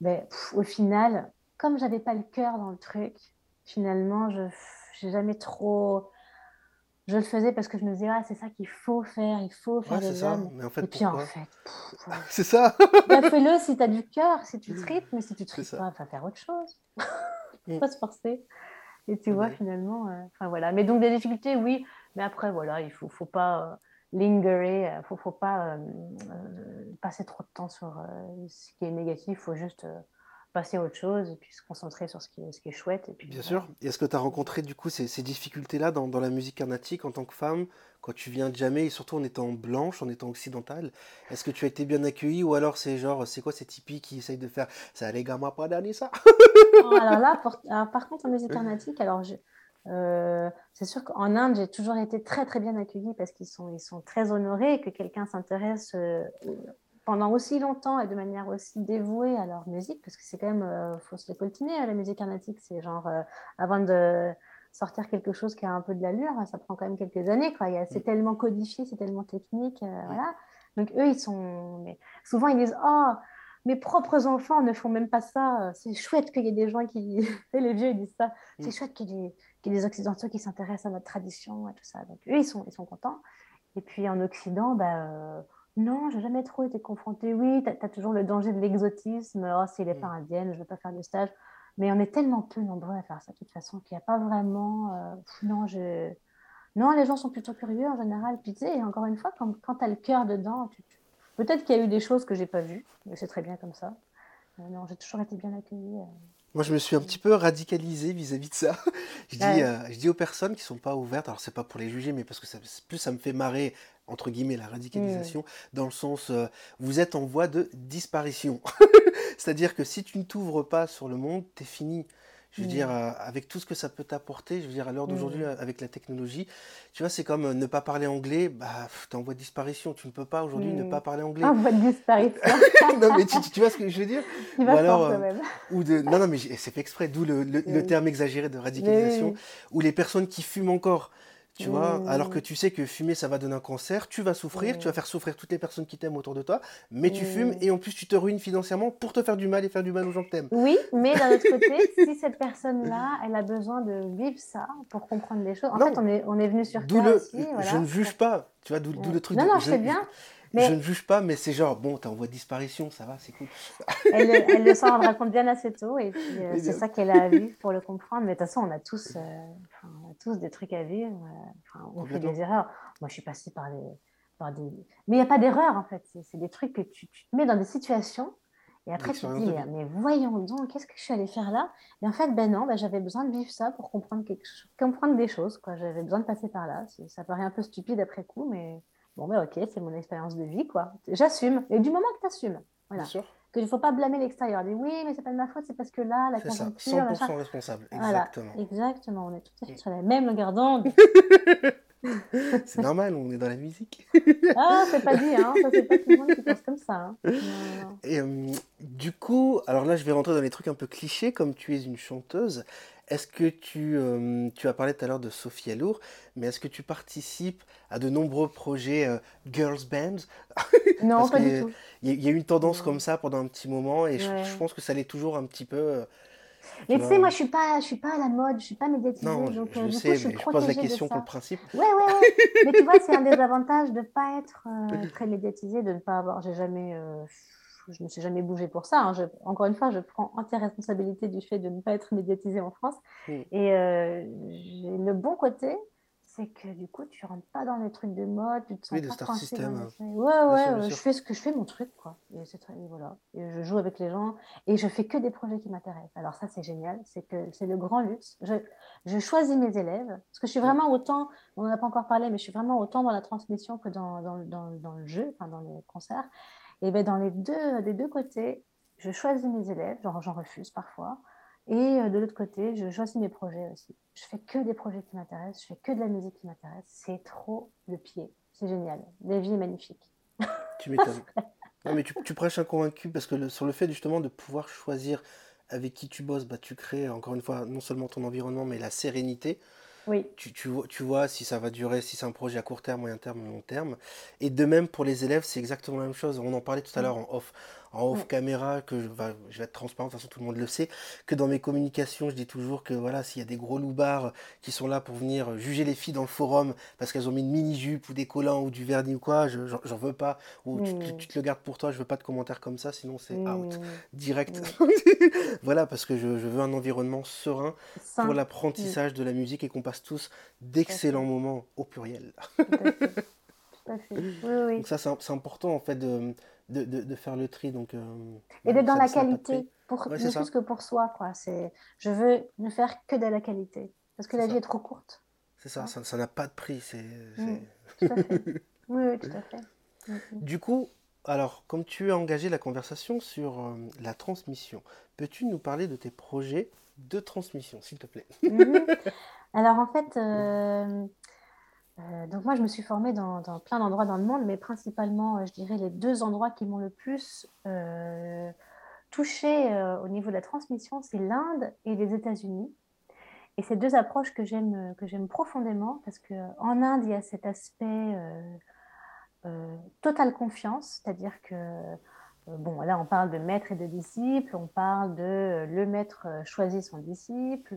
mais au final, comme j'avais pas le cœur dans le truc, finalement, je n'ai jamais trop je le faisais parce que je me disais, ah, c'est ça qu'il faut faire, il faut faire des hommes. et puis en fait, c'est ça. bah, fais-le si tu as du cœur, si tu tripes, mais si tu tripes pas, va faire autre chose. faut pas se forcer. Et tu vois, finalement, euh, voilà. Mais donc, des difficultés, oui, mais après, voilà, il faut, faut pas euh, lingerer, il euh, faut, faut pas passer trop de temps sur ce qui est négatif, il faut juste passer à autre chose et puis se concentrer sur ce qui est, ce qui est chouette. Et puis, Bien sûr. Et est-ce que tu as rencontré du coup ces, ces difficultés-là dans, dans, la musique carnatique en tant que femme, quand tu viens de jamais, et surtout en étant blanche, en étant occidentale Est-ce que tu as été bien accueillie ou alors c'est genre, c'est quoi ces tipis qui essayent de faire ça les gars, pas d'année ça Alors là, par contre, en musique carnatique, alors euh, c'est sûr qu'en Inde, j'ai toujours été très très bien accueillie parce qu'ils sont, ils sont très honorés que quelqu'un s'intéresse euh, pendant aussi longtemps et de manière aussi dévouée à leur musique, parce que c'est quand même, euh, faut se coltiner, hein, la musique carnatique, c'est genre, euh, avant de sortir quelque chose qui a un peu de l'allure, ça prend quand même quelques années, quoi. C'est mm. tellement codifié, c'est tellement technique, euh, mm. voilà. Donc eux, ils sont, mais souvent ils disent, oh, mes propres enfants ne font même pas ça. C'est chouette qu'il y ait des gens qui, les vieux, ils disent ça. C'est mm. chouette qu'il y, ait des occidentaux qui s'intéressent à notre tradition et tout ça. Donc eux, ils sont, ils sont contents. Et puis en Occident, bah, non, j'ai jamais trop été confrontée. Oui, tu as, toujours le danger de l'exotisme. Oh, s'il n'est pas mm. indienne, je ne veux pas faire de stage. Mais on est tellement peu nombreux à faire ça de toute façon qu'il n'y a pas vraiment. Euh, non, je... non, les gens sont plutôt curieux en général. Puis tu sais, encore une fois, quand, quand tu as le cœur dedans, peut-être qu'il y a eu des choses que j'ai pas vues, mais c'est très bien comme ça. Euh, non, j'ai toujours été bien accueillie. Euh. Moi, je me suis un petit peu radicalisé vis-à-vis de ça. je, dis, je dis aux personnes qui sont pas ouvertes, alors c'est pas pour les juger, mais parce que ça, plus ça me fait marrer entre guillemets, la radicalisation, mmh. dans le sens, euh, vous êtes en voie de disparition. C'est-à-dire que si tu ne t'ouvres pas sur le monde, t'es fini. Je veux dire, mmh. euh, avec tout ce que ça peut t'apporter, je veux dire, à l'heure d'aujourd'hui, mmh. avec la technologie, tu vois, c'est comme euh, ne pas parler anglais, bah, t'es en voie de disparition. Tu ne peux pas aujourd'hui ne pas parler anglais. En voie de disparition. non, mais tu, vois ce que je veux dire? Ou alors, même. ou de, Non, non, mais c'est fait exprès, d'où le, le, terme exagéré de radicalisation, ou les personnes qui fument encore. Tu vois, alors que mmh. tu sais que fumer, ça va donner un cancer, tu vas souffrir, tu vas faire souffrir toutes les personnes qui t'aiment autour de toi, mais tu fumes et en plus tu te ruines financièrement pour te faire du mal et faire du mal aux gens que t'aimes. Oui, mais d'un autre côté, si cette personne-là, elle a besoin de vivre ça pour comprendre les choses, en fait, on est, on est venu sur Terre le, aussi, Je ne juge pas, tu vois, d'où le truc. Non, non, je sais bien. Je ne juge pas, mais c'est genre, bon, t'es en voie de disparition, ça va, c'est cool. elle, elle, le s'en rendra compte bien assez tôt, et puis euh, c'est ça qu'elle a vu pour le comprendre. Mais de toute façon, on a tous, euh, a tous des trucs à vivre, euh, on fait des erreurs. Moi, je suis passée par des. Par des... Mais il n'y a pas d'erreur, en fait. C'est des trucs que tu, tu, te mets dans des situations, Et après, tu te dis, mais, voyons donc, qu'est-ce que je suis allée faire là? Et en fait, ben non, ben, j'avais besoin de vivre ça pour comprendre, quelque comprendre des choses. J'avais besoin de passer par là. Ça paraît un peu stupide après coup, mais bon, ben ok, c'est mon expérience de vie. quoi. J'assume. Et du moment que tu assumes, voilà. Qu'il ne faut pas blâmer l'extérieur. Dire oui, mais c'est pas de ma faute, c'est parce que là, la conjoncture. 100% responsable, exactement. exactement, on est tout à fait sur la même longueur d'onde. c'est normal, on est dans la musique. ah, c'est pas dit, hein. Ça, c'est pas tout le monde qui pense comme ça. Hein. Et euh, du coup, alors là, je vais rentrer dans les trucs un peu clichés, comme tu es une chanteuse. Est-ce que tu, euh, tu as parlé tout à l'heure de Sophie Alour, mais est-ce que tu participes à de nombreux projets euh, girls bands? Non, pas du tout. Il y, a eu une tendance comme ça pendant un petit moment, et je, je, pense que ça l'est toujours un petit peu mais tu sais, moi, je suis pas, je suis pas à la mode, je suis pas médiatisée. Non, donc, je, euh, sais, mais je pose la question pour le principe. Ouais, ouais, ouais. mais tu vois, c'est un des avantages de pas être euh, très médiatisée, de ne pas avoir. J'ai jamais. Euh, je ne me suis jamais bougée pour ça. Hein. encore une fois, je prends entière responsabilité du fait de ne pas être médiatisée en France. Hmm. Et j'ai le bon côté, c'est que du coup, tu rentres pas dans les trucs de mode, tu te sens oui, pas star system. Ouais, ouais, je fais ce que je fais, mon truc, quoi. Et c'est très, voilà. Et je joue avec les gens et je fais que des projets qui m'intéressent. Alors ça, c'est génial, c'est que c'est le grand luxe. Je, je, choisis mes élèves parce que je suis vraiment autant, on n'en a pas encore parlé, mais je suis vraiment autant dans la transmission que dans, dans, dans, dans le jeu, enfin dans les concerts. Et ben dans les deux, des deux côtés, je choisis mes élèves, genre j'en refuse parfois. Et euh, de l'autre côté, je choisis mes projets aussi. Je fais que des projets qui m'intéressent, je fais que de la musique qui m'intéresse. C'est trop le pied. C'est génial. La vie est magnifique. Tu m'étonnes. non, mais tu, tu, prêches un convaincu parce que sur le fait justement de pouvoir choisir avec qui tu bosses, bah, tu crées encore une fois non seulement ton environnement, mais la sérénité. Oui. Tu, tu, tu, vois si ça va durer, si c'est un projet à court terme, moyen terme ou long terme. Et de même pour les élèves, c'est exactement la même chose. On en parlait tout à l'heure en off en off caméra, que je, je, vais être transparent, de toute façon tout le monde le sait, que dans mes communications, je dis toujours que voilà, s'il y a des gros loupards qui sont là pour venir juger les filles dans le forum parce qu'elles ont mis une mini-jupe ou des collants ou du vernis ou quoi, j'en veux pas, ou tu, te le gardes pour toi, je veux pas de commentaires comme ça, sinon c'est out, direct. voilà, parce que je, veux un environnement serein pour l'apprentissage de la musique et qu'on passe tous d'excellents moments au pluriel. Donc ça, c'est important en fait de, de, de, faire le tri. Donc, euh, et d'être dans la qualité, pour, ne plus que pour soi. Quoi. Je veux ne faire que de la qualité, parce que la vie est trop courte. C'est ça, hein ça n'a pas de prix. C'est, mm. tout à fait. oui, tout à fait. Mm, mm. Du coup, alors, comme tu as engagé la conversation sur euh, la transmission, peux-tu nous parler de tes projets de transmission, s'il te plaît? Mm-hmm. Alors, en fait, euh, euh, donc moi, je me suis formée dans, plein d'endroits dans le monde, mais principalement, euh, je dirais, les deux endroits qui m'ont le plus euh, touchée au niveau de la transmission, c'est l'Inde et les États-Unis. Et c'est deux approches que j'aime que j'aime profondément parce qu'en Inde, il y a cet aspect totale confiance, c'est-à-dire que bon, là, on parle de maître et de disciple, on parle de le maître choisit son disciple.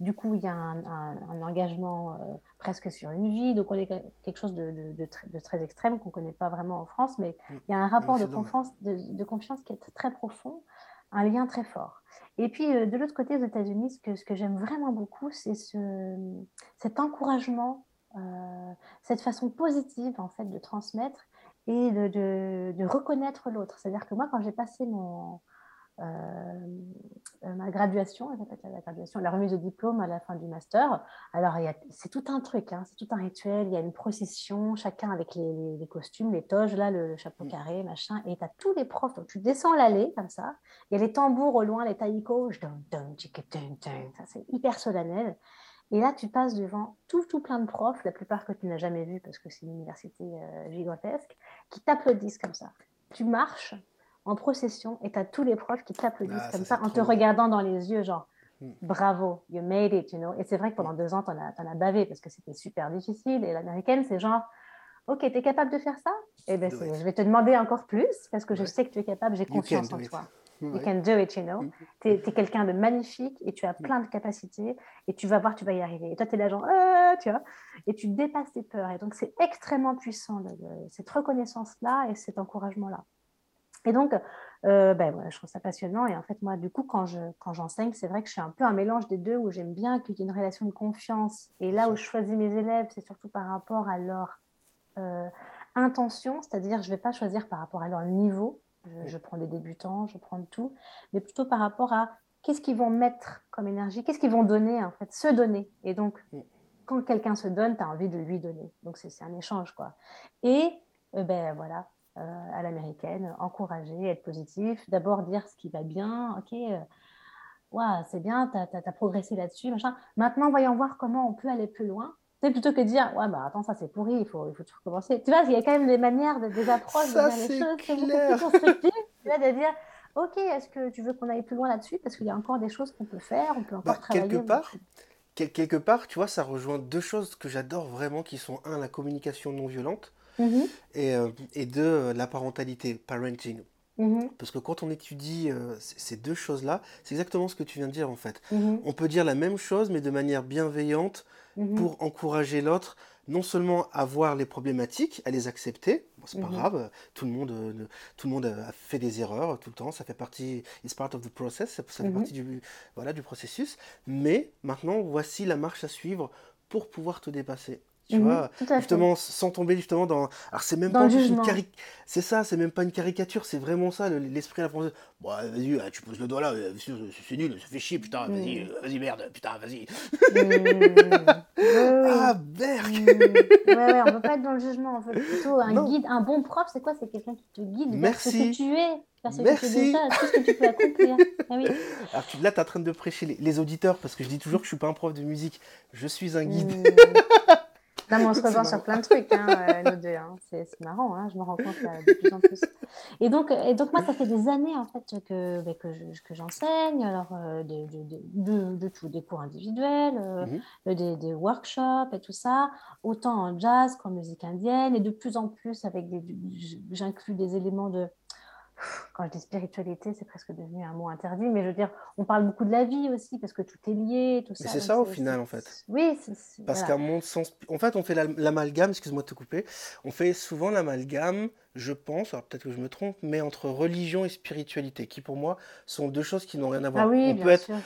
Du coup, il y a un, engagement presque sur une vie. Donc, on est quelque chose de, très, extrême qu'on ne connaît pas vraiment en France, mais mm. il y a un rapport de confiance, de, confiance qui est très profond, un lien très fort. Et puis, de l'autre côté, aux États-Unis, ce que, ce que j'aime vraiment beaucoup, c'est ce, cet encouragement, cette façon positive, en fait, de transmettre et de, reconnaître l'autre. C'est-à-dire que moi, quand j'ai passé mon, euh, euh, ma graduation, la graduation, la remise de diplôme à la fin du master. Alors, c'est tout un truc, hein, c'est tout un rituel. Il y a une procession, chacun avec les, les, costumes, les toges, là, le, chapeau mm. carré, machin. Et tu as tous les profs. Donc, tu descends l'allée comme ça. Il y a les tambours au loin, les taïkos. C'est hyper solennel. Et là, tu passes devant tout, tout plein de profs, la plupart que tu n'as jamais vus parce que c'est une université euh, gigantesque, qui t'applaudissent comme ça. Tu marches en procession et tu as tous les profs qui t'applaudissent ah, comme ça, en te regardant dans les yeux, genre hmm. bravo, you made it, you know. Et c'est vrai que pendant deux ans, tu en, as bavé parce que c'était super difficile. Et l'américaine, c'est genre, ok, tu es capable de faire ça? Eh bien, je vais te demander encore plus parce que je sais que tu es capable, j'ai confiance en toi. You can do it, you know. Mm. Tu es, quelqu'un de magnifique et tu as plein de capacités et tu vas voir, tu vas y arriver. Et toi, tu es là, genre, ah, tu vois, et tu dépasses tes peurs. Et donc, c'est extrêmement puissant, cette reconnaissance-là et cet encouragement-là. Et donc, euh, ben, je trouve ça passionnant. Et en fait, moi, du coup, quand, je, quand j'enseigne, c'est vrai que je suis un peu un mélange des deux où j'aime bien qu'il y ait une relation de confiance. Et là où je choisis mes élèves, c'est surtout par rapport à leur euh, intention, c'est-à-dire je ne vais pas choisir par rapport à leur niveau, Je, prends des débutants, je prends de tout, mais plutôt par rapport à qu'est-ce qu'ils vont mettre comme énergie, qu'est-ce qu'ils vont donner, en fait, se donner. Et donc, mm. quand quelqu'un se donne, tu as envie de lui donner. Donc, c'est un échange, quoi. Et, euh, ben voilà, euh, à l'américaine, encourager, être positif, d'abord dire ce qui va bien, ok, euh, c'est bien, tu as, progressé là-dessus, machin. Maintenant, voyons voir comment on peut aller plus loin. Plutôt que de dire, ouais, bah attends, ça c'est pourri, il faut, il faut tout recommencer. Tu vois, il y a quand même des manières, des approches, ça, de les choses, c'est beaucoup plus constructif. tu vois, de dire, ok, est-ce que tu veux qu'on aille plus loin là-dessus? Parce qu'il y a encore des choses qu'on peut faire, on peut encore bah, travailler. Quelque part, quelque part, tu vois, ça rejoint deux choses que j'adore vraiment, qui sont un, la communication non violente, mm-hmm. et, euh, et deux, euh, la parentalité, parenting. Mm-hmm. Parce que quand on étudie euh, ces deux choses-là, c'est exactement ce que tu viens de dire en fait. Mm-hmm. On peut dire la même chose, mais de manière bienveillante pour encourager l'autre non seulement à voir les problématiques, à les accepter, c'est pas grave, tout le, monde, tout le monde a fait des erreurs tout le temps, ça fait partie, it's part of the process, ça, fait partie du, voilà, du processus, mais maintenant, voici la marche à suivre pour pouvoir te dépasser. Tu mhm, vois, justement, sans tomber justement dans. Alors, c'est même pas une C'est ça, c'est même pas une caricature, c'est vraiment ça, l'esprit à la française. Bon, vas-y, tu poses le doigt là, c'est nul, ça fait chier, putain, vas-y, euh, vas-y, merde, putain, vas-y. ah, berk Ouais, ouais, on veut pas être dans le jugement, on veut plutôt un guide, un bon prof, c'est quoi? C'est quelqu'un qui te guide vers ce que tu es. Merci. tout ce que tu peux accomplir. Ah oui. Alors là, tu es en train de prêcher les, auditeurs parce que je dis toujours que je suis pas un prof de musique, je suis un guide. Mmh on se rejoint sur plein de trucs, hein, euh, nous deux. Hein. C'est marrant, hein, je me rends compte de plus en plus. Et donc, et donc, moi, ça fait des années en fait que, bah, que j'enseigne, alors euh, de, de, de, tout, des cours individuels, euh, mhm. des, des, workshops et tout ça, autant en jazz qu'en musique indienne, et de plus en plus, avec des, j'inclus des éléments de quand je dis spiritualité, c'est presque devenu un mot interdit, mais je veux dire, on parle beaucoup de la vie aussi, parce que tout est lié, tout ça. c'est ça au final, en fait. Oui, c'est Parce qu'un monde sans. En fait, on fait l'amalgame, excuse-moi de te couper, on fait souvent l'amalgame, je pense, alors peut-être que je me trompe, mais entre religion et spiritualité, qui pour moi sont deux choses qui n'ont rien à voir. Ah oui, on bien peut être, sûr.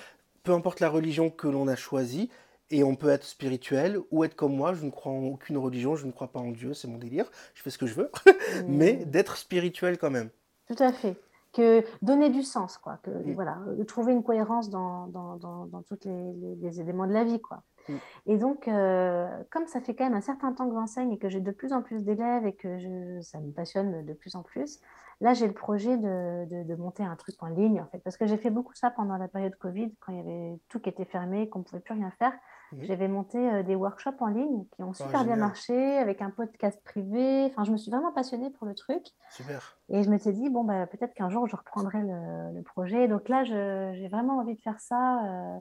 peu importe la religion que l'on a choisie, et on peut être spirituel ou être comme moi, je ne crois en aucune religion, je ne crois pas en Dieu, c'est mon délire, je fais ce que je veux, mais mmh. d'être spirituel quand même. Tout à fait. Que donner du sens, quoi. Que, mm. voilà, trouver une cohérence dans, dans, dans, dans tous les, les, éléments de la vie, quoi. Mm. Et donc, euh, comme ça fait quand même un certain temps que j'enseigne et que j'ai de plus en plus d'élèves et que je, ça me passionne de plus en plus, là, j'ai le projet de, de, de, monter un truc en ligne, en fait. Parce que j'ai fait beaucoup ça pendant la période Covid, quand il y avait tout qui était fermé, qu'on ne pouvait plus rien faire. J'avais monté euh, des workshops en ligne qui ont ah, super bien marché avec un podcast privé. Enfin, je me suis vraiment passionnée pour le truc. Super. Et je m'étais dit, bon, bah, peut-être qu'un jour, je reprendrai le, projet. Donc là, j'ai vraiment envie de faire ça. Euh,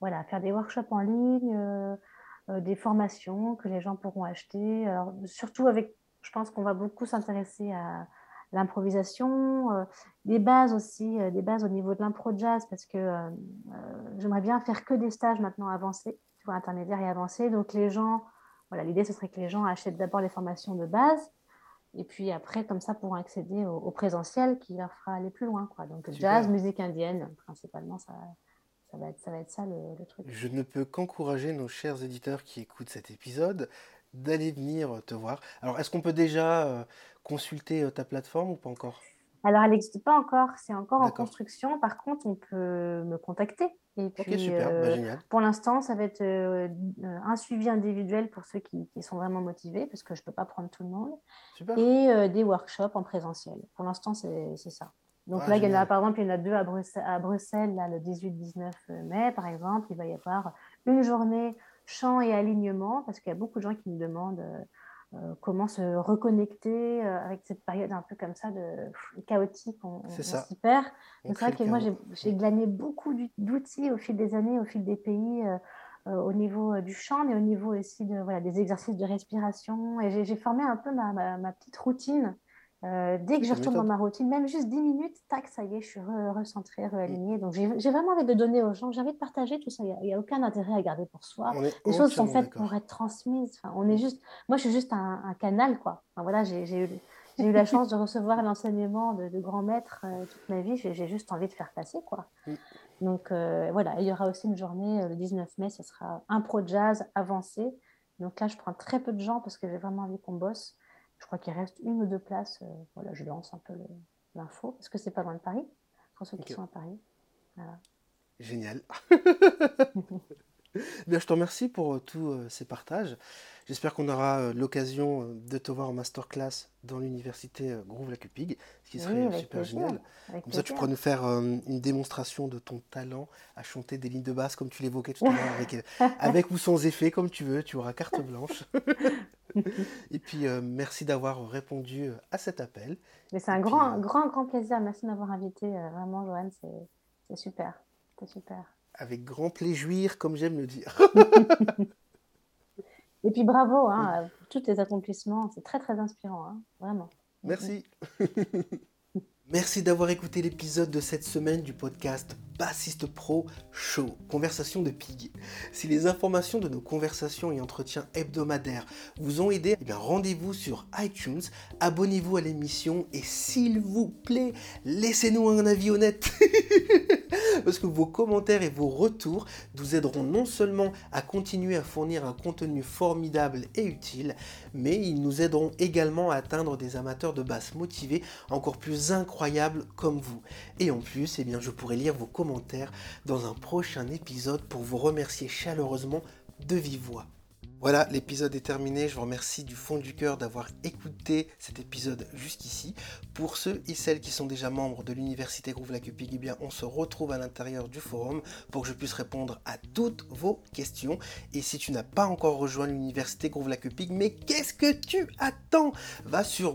voilà, faire des workshops en ligne, euh, des formations que les gens pourront acheter. Alors, surtout avec, je pense qu'on va beaucoup s'intéresser à l'improvisation, des bases aussi, des bases au niveau de l'impro jazz, parce que j'aimerais bien faire que des stages maintenant avancés intermédiaire et avancé. Donc les gens, voilà, l'idée ce serait que les gens achètent d'abord les formations de base et puis après, comme ça, pourront accéder au, présentiel qui leur fera aller plus loin. Quoi. Donc jazz, musique indienne, principalement, ça, ça, va, être, ça va être ça le, truc. Je ne peux qu'encourager nos chers éditeurs qui écoutent cet épisode d'aller venir te voir. Alors, est-ce qu'on peut déjà euh, consulter euh, ta plateforme ou pas encore? Alors, elle n'existe pas encore, c'est encore en construction. Par contre, on peut me contacter. Et puis, super. Bah, euh, pour l'instant, ça va être euh, un suivi individuel pour ceux qui, sont vraiment motivés, parce que je ne peux pas prendre tout le monde. Et euh, des workshops en présentiel. Pour l'instant, c'est ça. Donc là, il y en a, par exemple, il y en a deux à Bruxelles, à Bruxelles là, le 18-19 mai, par exemple. Il va y avoir une journée chant et alignement, parce qu'il y a beaucoup de gens qui me demandent euh, comment se reconnecter euh, avec cette période un peu comme ça de chaotique, on, s'y perd. C'est vrai que moi, j'ai glané beaucoup d'outils au fil des années, au fil des pays, euh, au niveau du chant, mais au niveau aussi de, voilà, des exercices de respiration. Et j'ai formé un peu ma, ma petite routine euh, dès que je retourne dans ma routine, même juste 10 minutes, tac, ça y est, je suis recentrée, réalignée. Donc j'ai vraiment envie de donner aux gens, j'ai envie de partager tout ça. Il n'y a, aucun intérêt à garder pour soi. Les choses sont faites pour être transmises. Enfin, on est juste, moi, je suis juste un, canal, quoi. Enfin, voilà, j'ai eu, eu la chance de recevoir l'enseignement de, grands maîtres euh, toute ma vie. J'ai juste envie de faire passer, quoi. Donc euh, voilà, il y aura aussi une journée le 19 mai, ce sera un pro jazz avancé. Donc là, je prends très peu de gens parce que j'ai vraiment envie qu'on bosse je crois qu'il reste une ou deux places. Euh, voilà, je lance un peu l'info, parce que c'est pas loin de Paris, pour ceux qui sont à Paris. Génial. Bien, je te remercie pour tous ces partages. J'espère qu'on aura euh, l'occasion euh, de te voir en masterclass dans l'université euh, Groove la Cupig, ce qui serait super génial. Comme ça, tu pourras nous faire une démonstration de ton talent à chanter des lignes de basse comme tu l'évoquais tout à l'heure, avec, avec ou sans effet, comme tu veux. Tu auras carte blanche. Et puis, merci d'avoir répondu à cet appel. Mais c'est un grand, grand, grand plaisir. Merci de m'avoir invité. vraiment, Joanne, c'est super. C'est super. Avec grand plaisir, comme j'aime le dire. Et puis bravo hein, pour tous tes accomplissements. C'est très, très inspirant, hein, vraiment. Merci. Merci d'avoir écouté l'épisode de cette semaine du podcast Bassiste Pro Show, Conversation de Pig. Si les informations de nos conversations et entretiens hebdomadaires vous ont aidé, eh rendez-vous sur iTunes, abonnez-vous à l'émission et s'il vous plaît, laissez-nous un avis honnête. parce que vos commentaires et vos retours nous aideront non seulement à continuer à fournir un contenu formidable et utile, mais ils nous aideront également à atteindre des amateurs de basse motivés encore plus incroyables comme vous. Et en plus, eh bien, je pourrai lire vos commentaires dans un prochain épisode pour vous remercier chaleureusement de vive voix. Voilà, l'épisode est terminé. Je vous remercie du fond du cœur d'avoir écouté cet épisode jusqu'ici. Pour ceux et celles qui sont déjà membres de l'université Groove eh bien, on se retrouve à l'intérieur du forum pour que je puisse répondre à toutes vos questions. Et si tu n'as pas encore rejoint l'université Groove Lacupig, mais qu'est-ce que tu attends? Va sur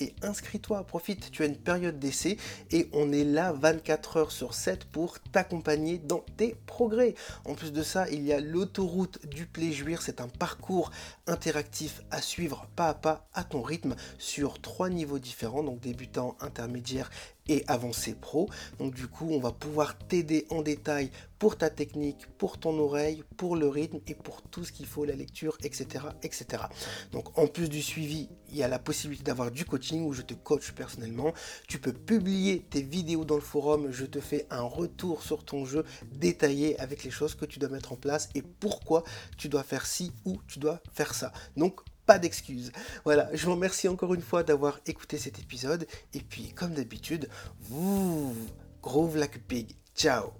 et inscris-toi. Profite, tu as une période d'essai et on est là 24 heures sur 7 pour t'accompagner dans tes progrès. En plus de ça, il y a l'auto route du Pléjuir, c'est un parcours interactif à suivre pas à pas à ton rythme sur trois niveaux différents, donc débutant, intermédiaire et avancé pro. Donc du coup, on va pouvoir t'aider en détail pour ta technique, pour ton oreille, pour le rythme et pour tout ce qu'il faut, la lecture, etc., etc. Donc en plus du suivi, il y a la possibilité d'avoir du coaching où je te coach personnellement. Tu peux publier tes vidéos dans le forum, je te fais un retour sur ton jeu détaillé avec les choses que tu dois mettre en place et pourquoi tu dois faire ci ou tu dois faire ça. Donc pas d'excuses. Voilà, je vous remercie encore une fois d'avoir écouté cet épisode. Et puis, comme d'habitude, vous, groove like a pig. Ciao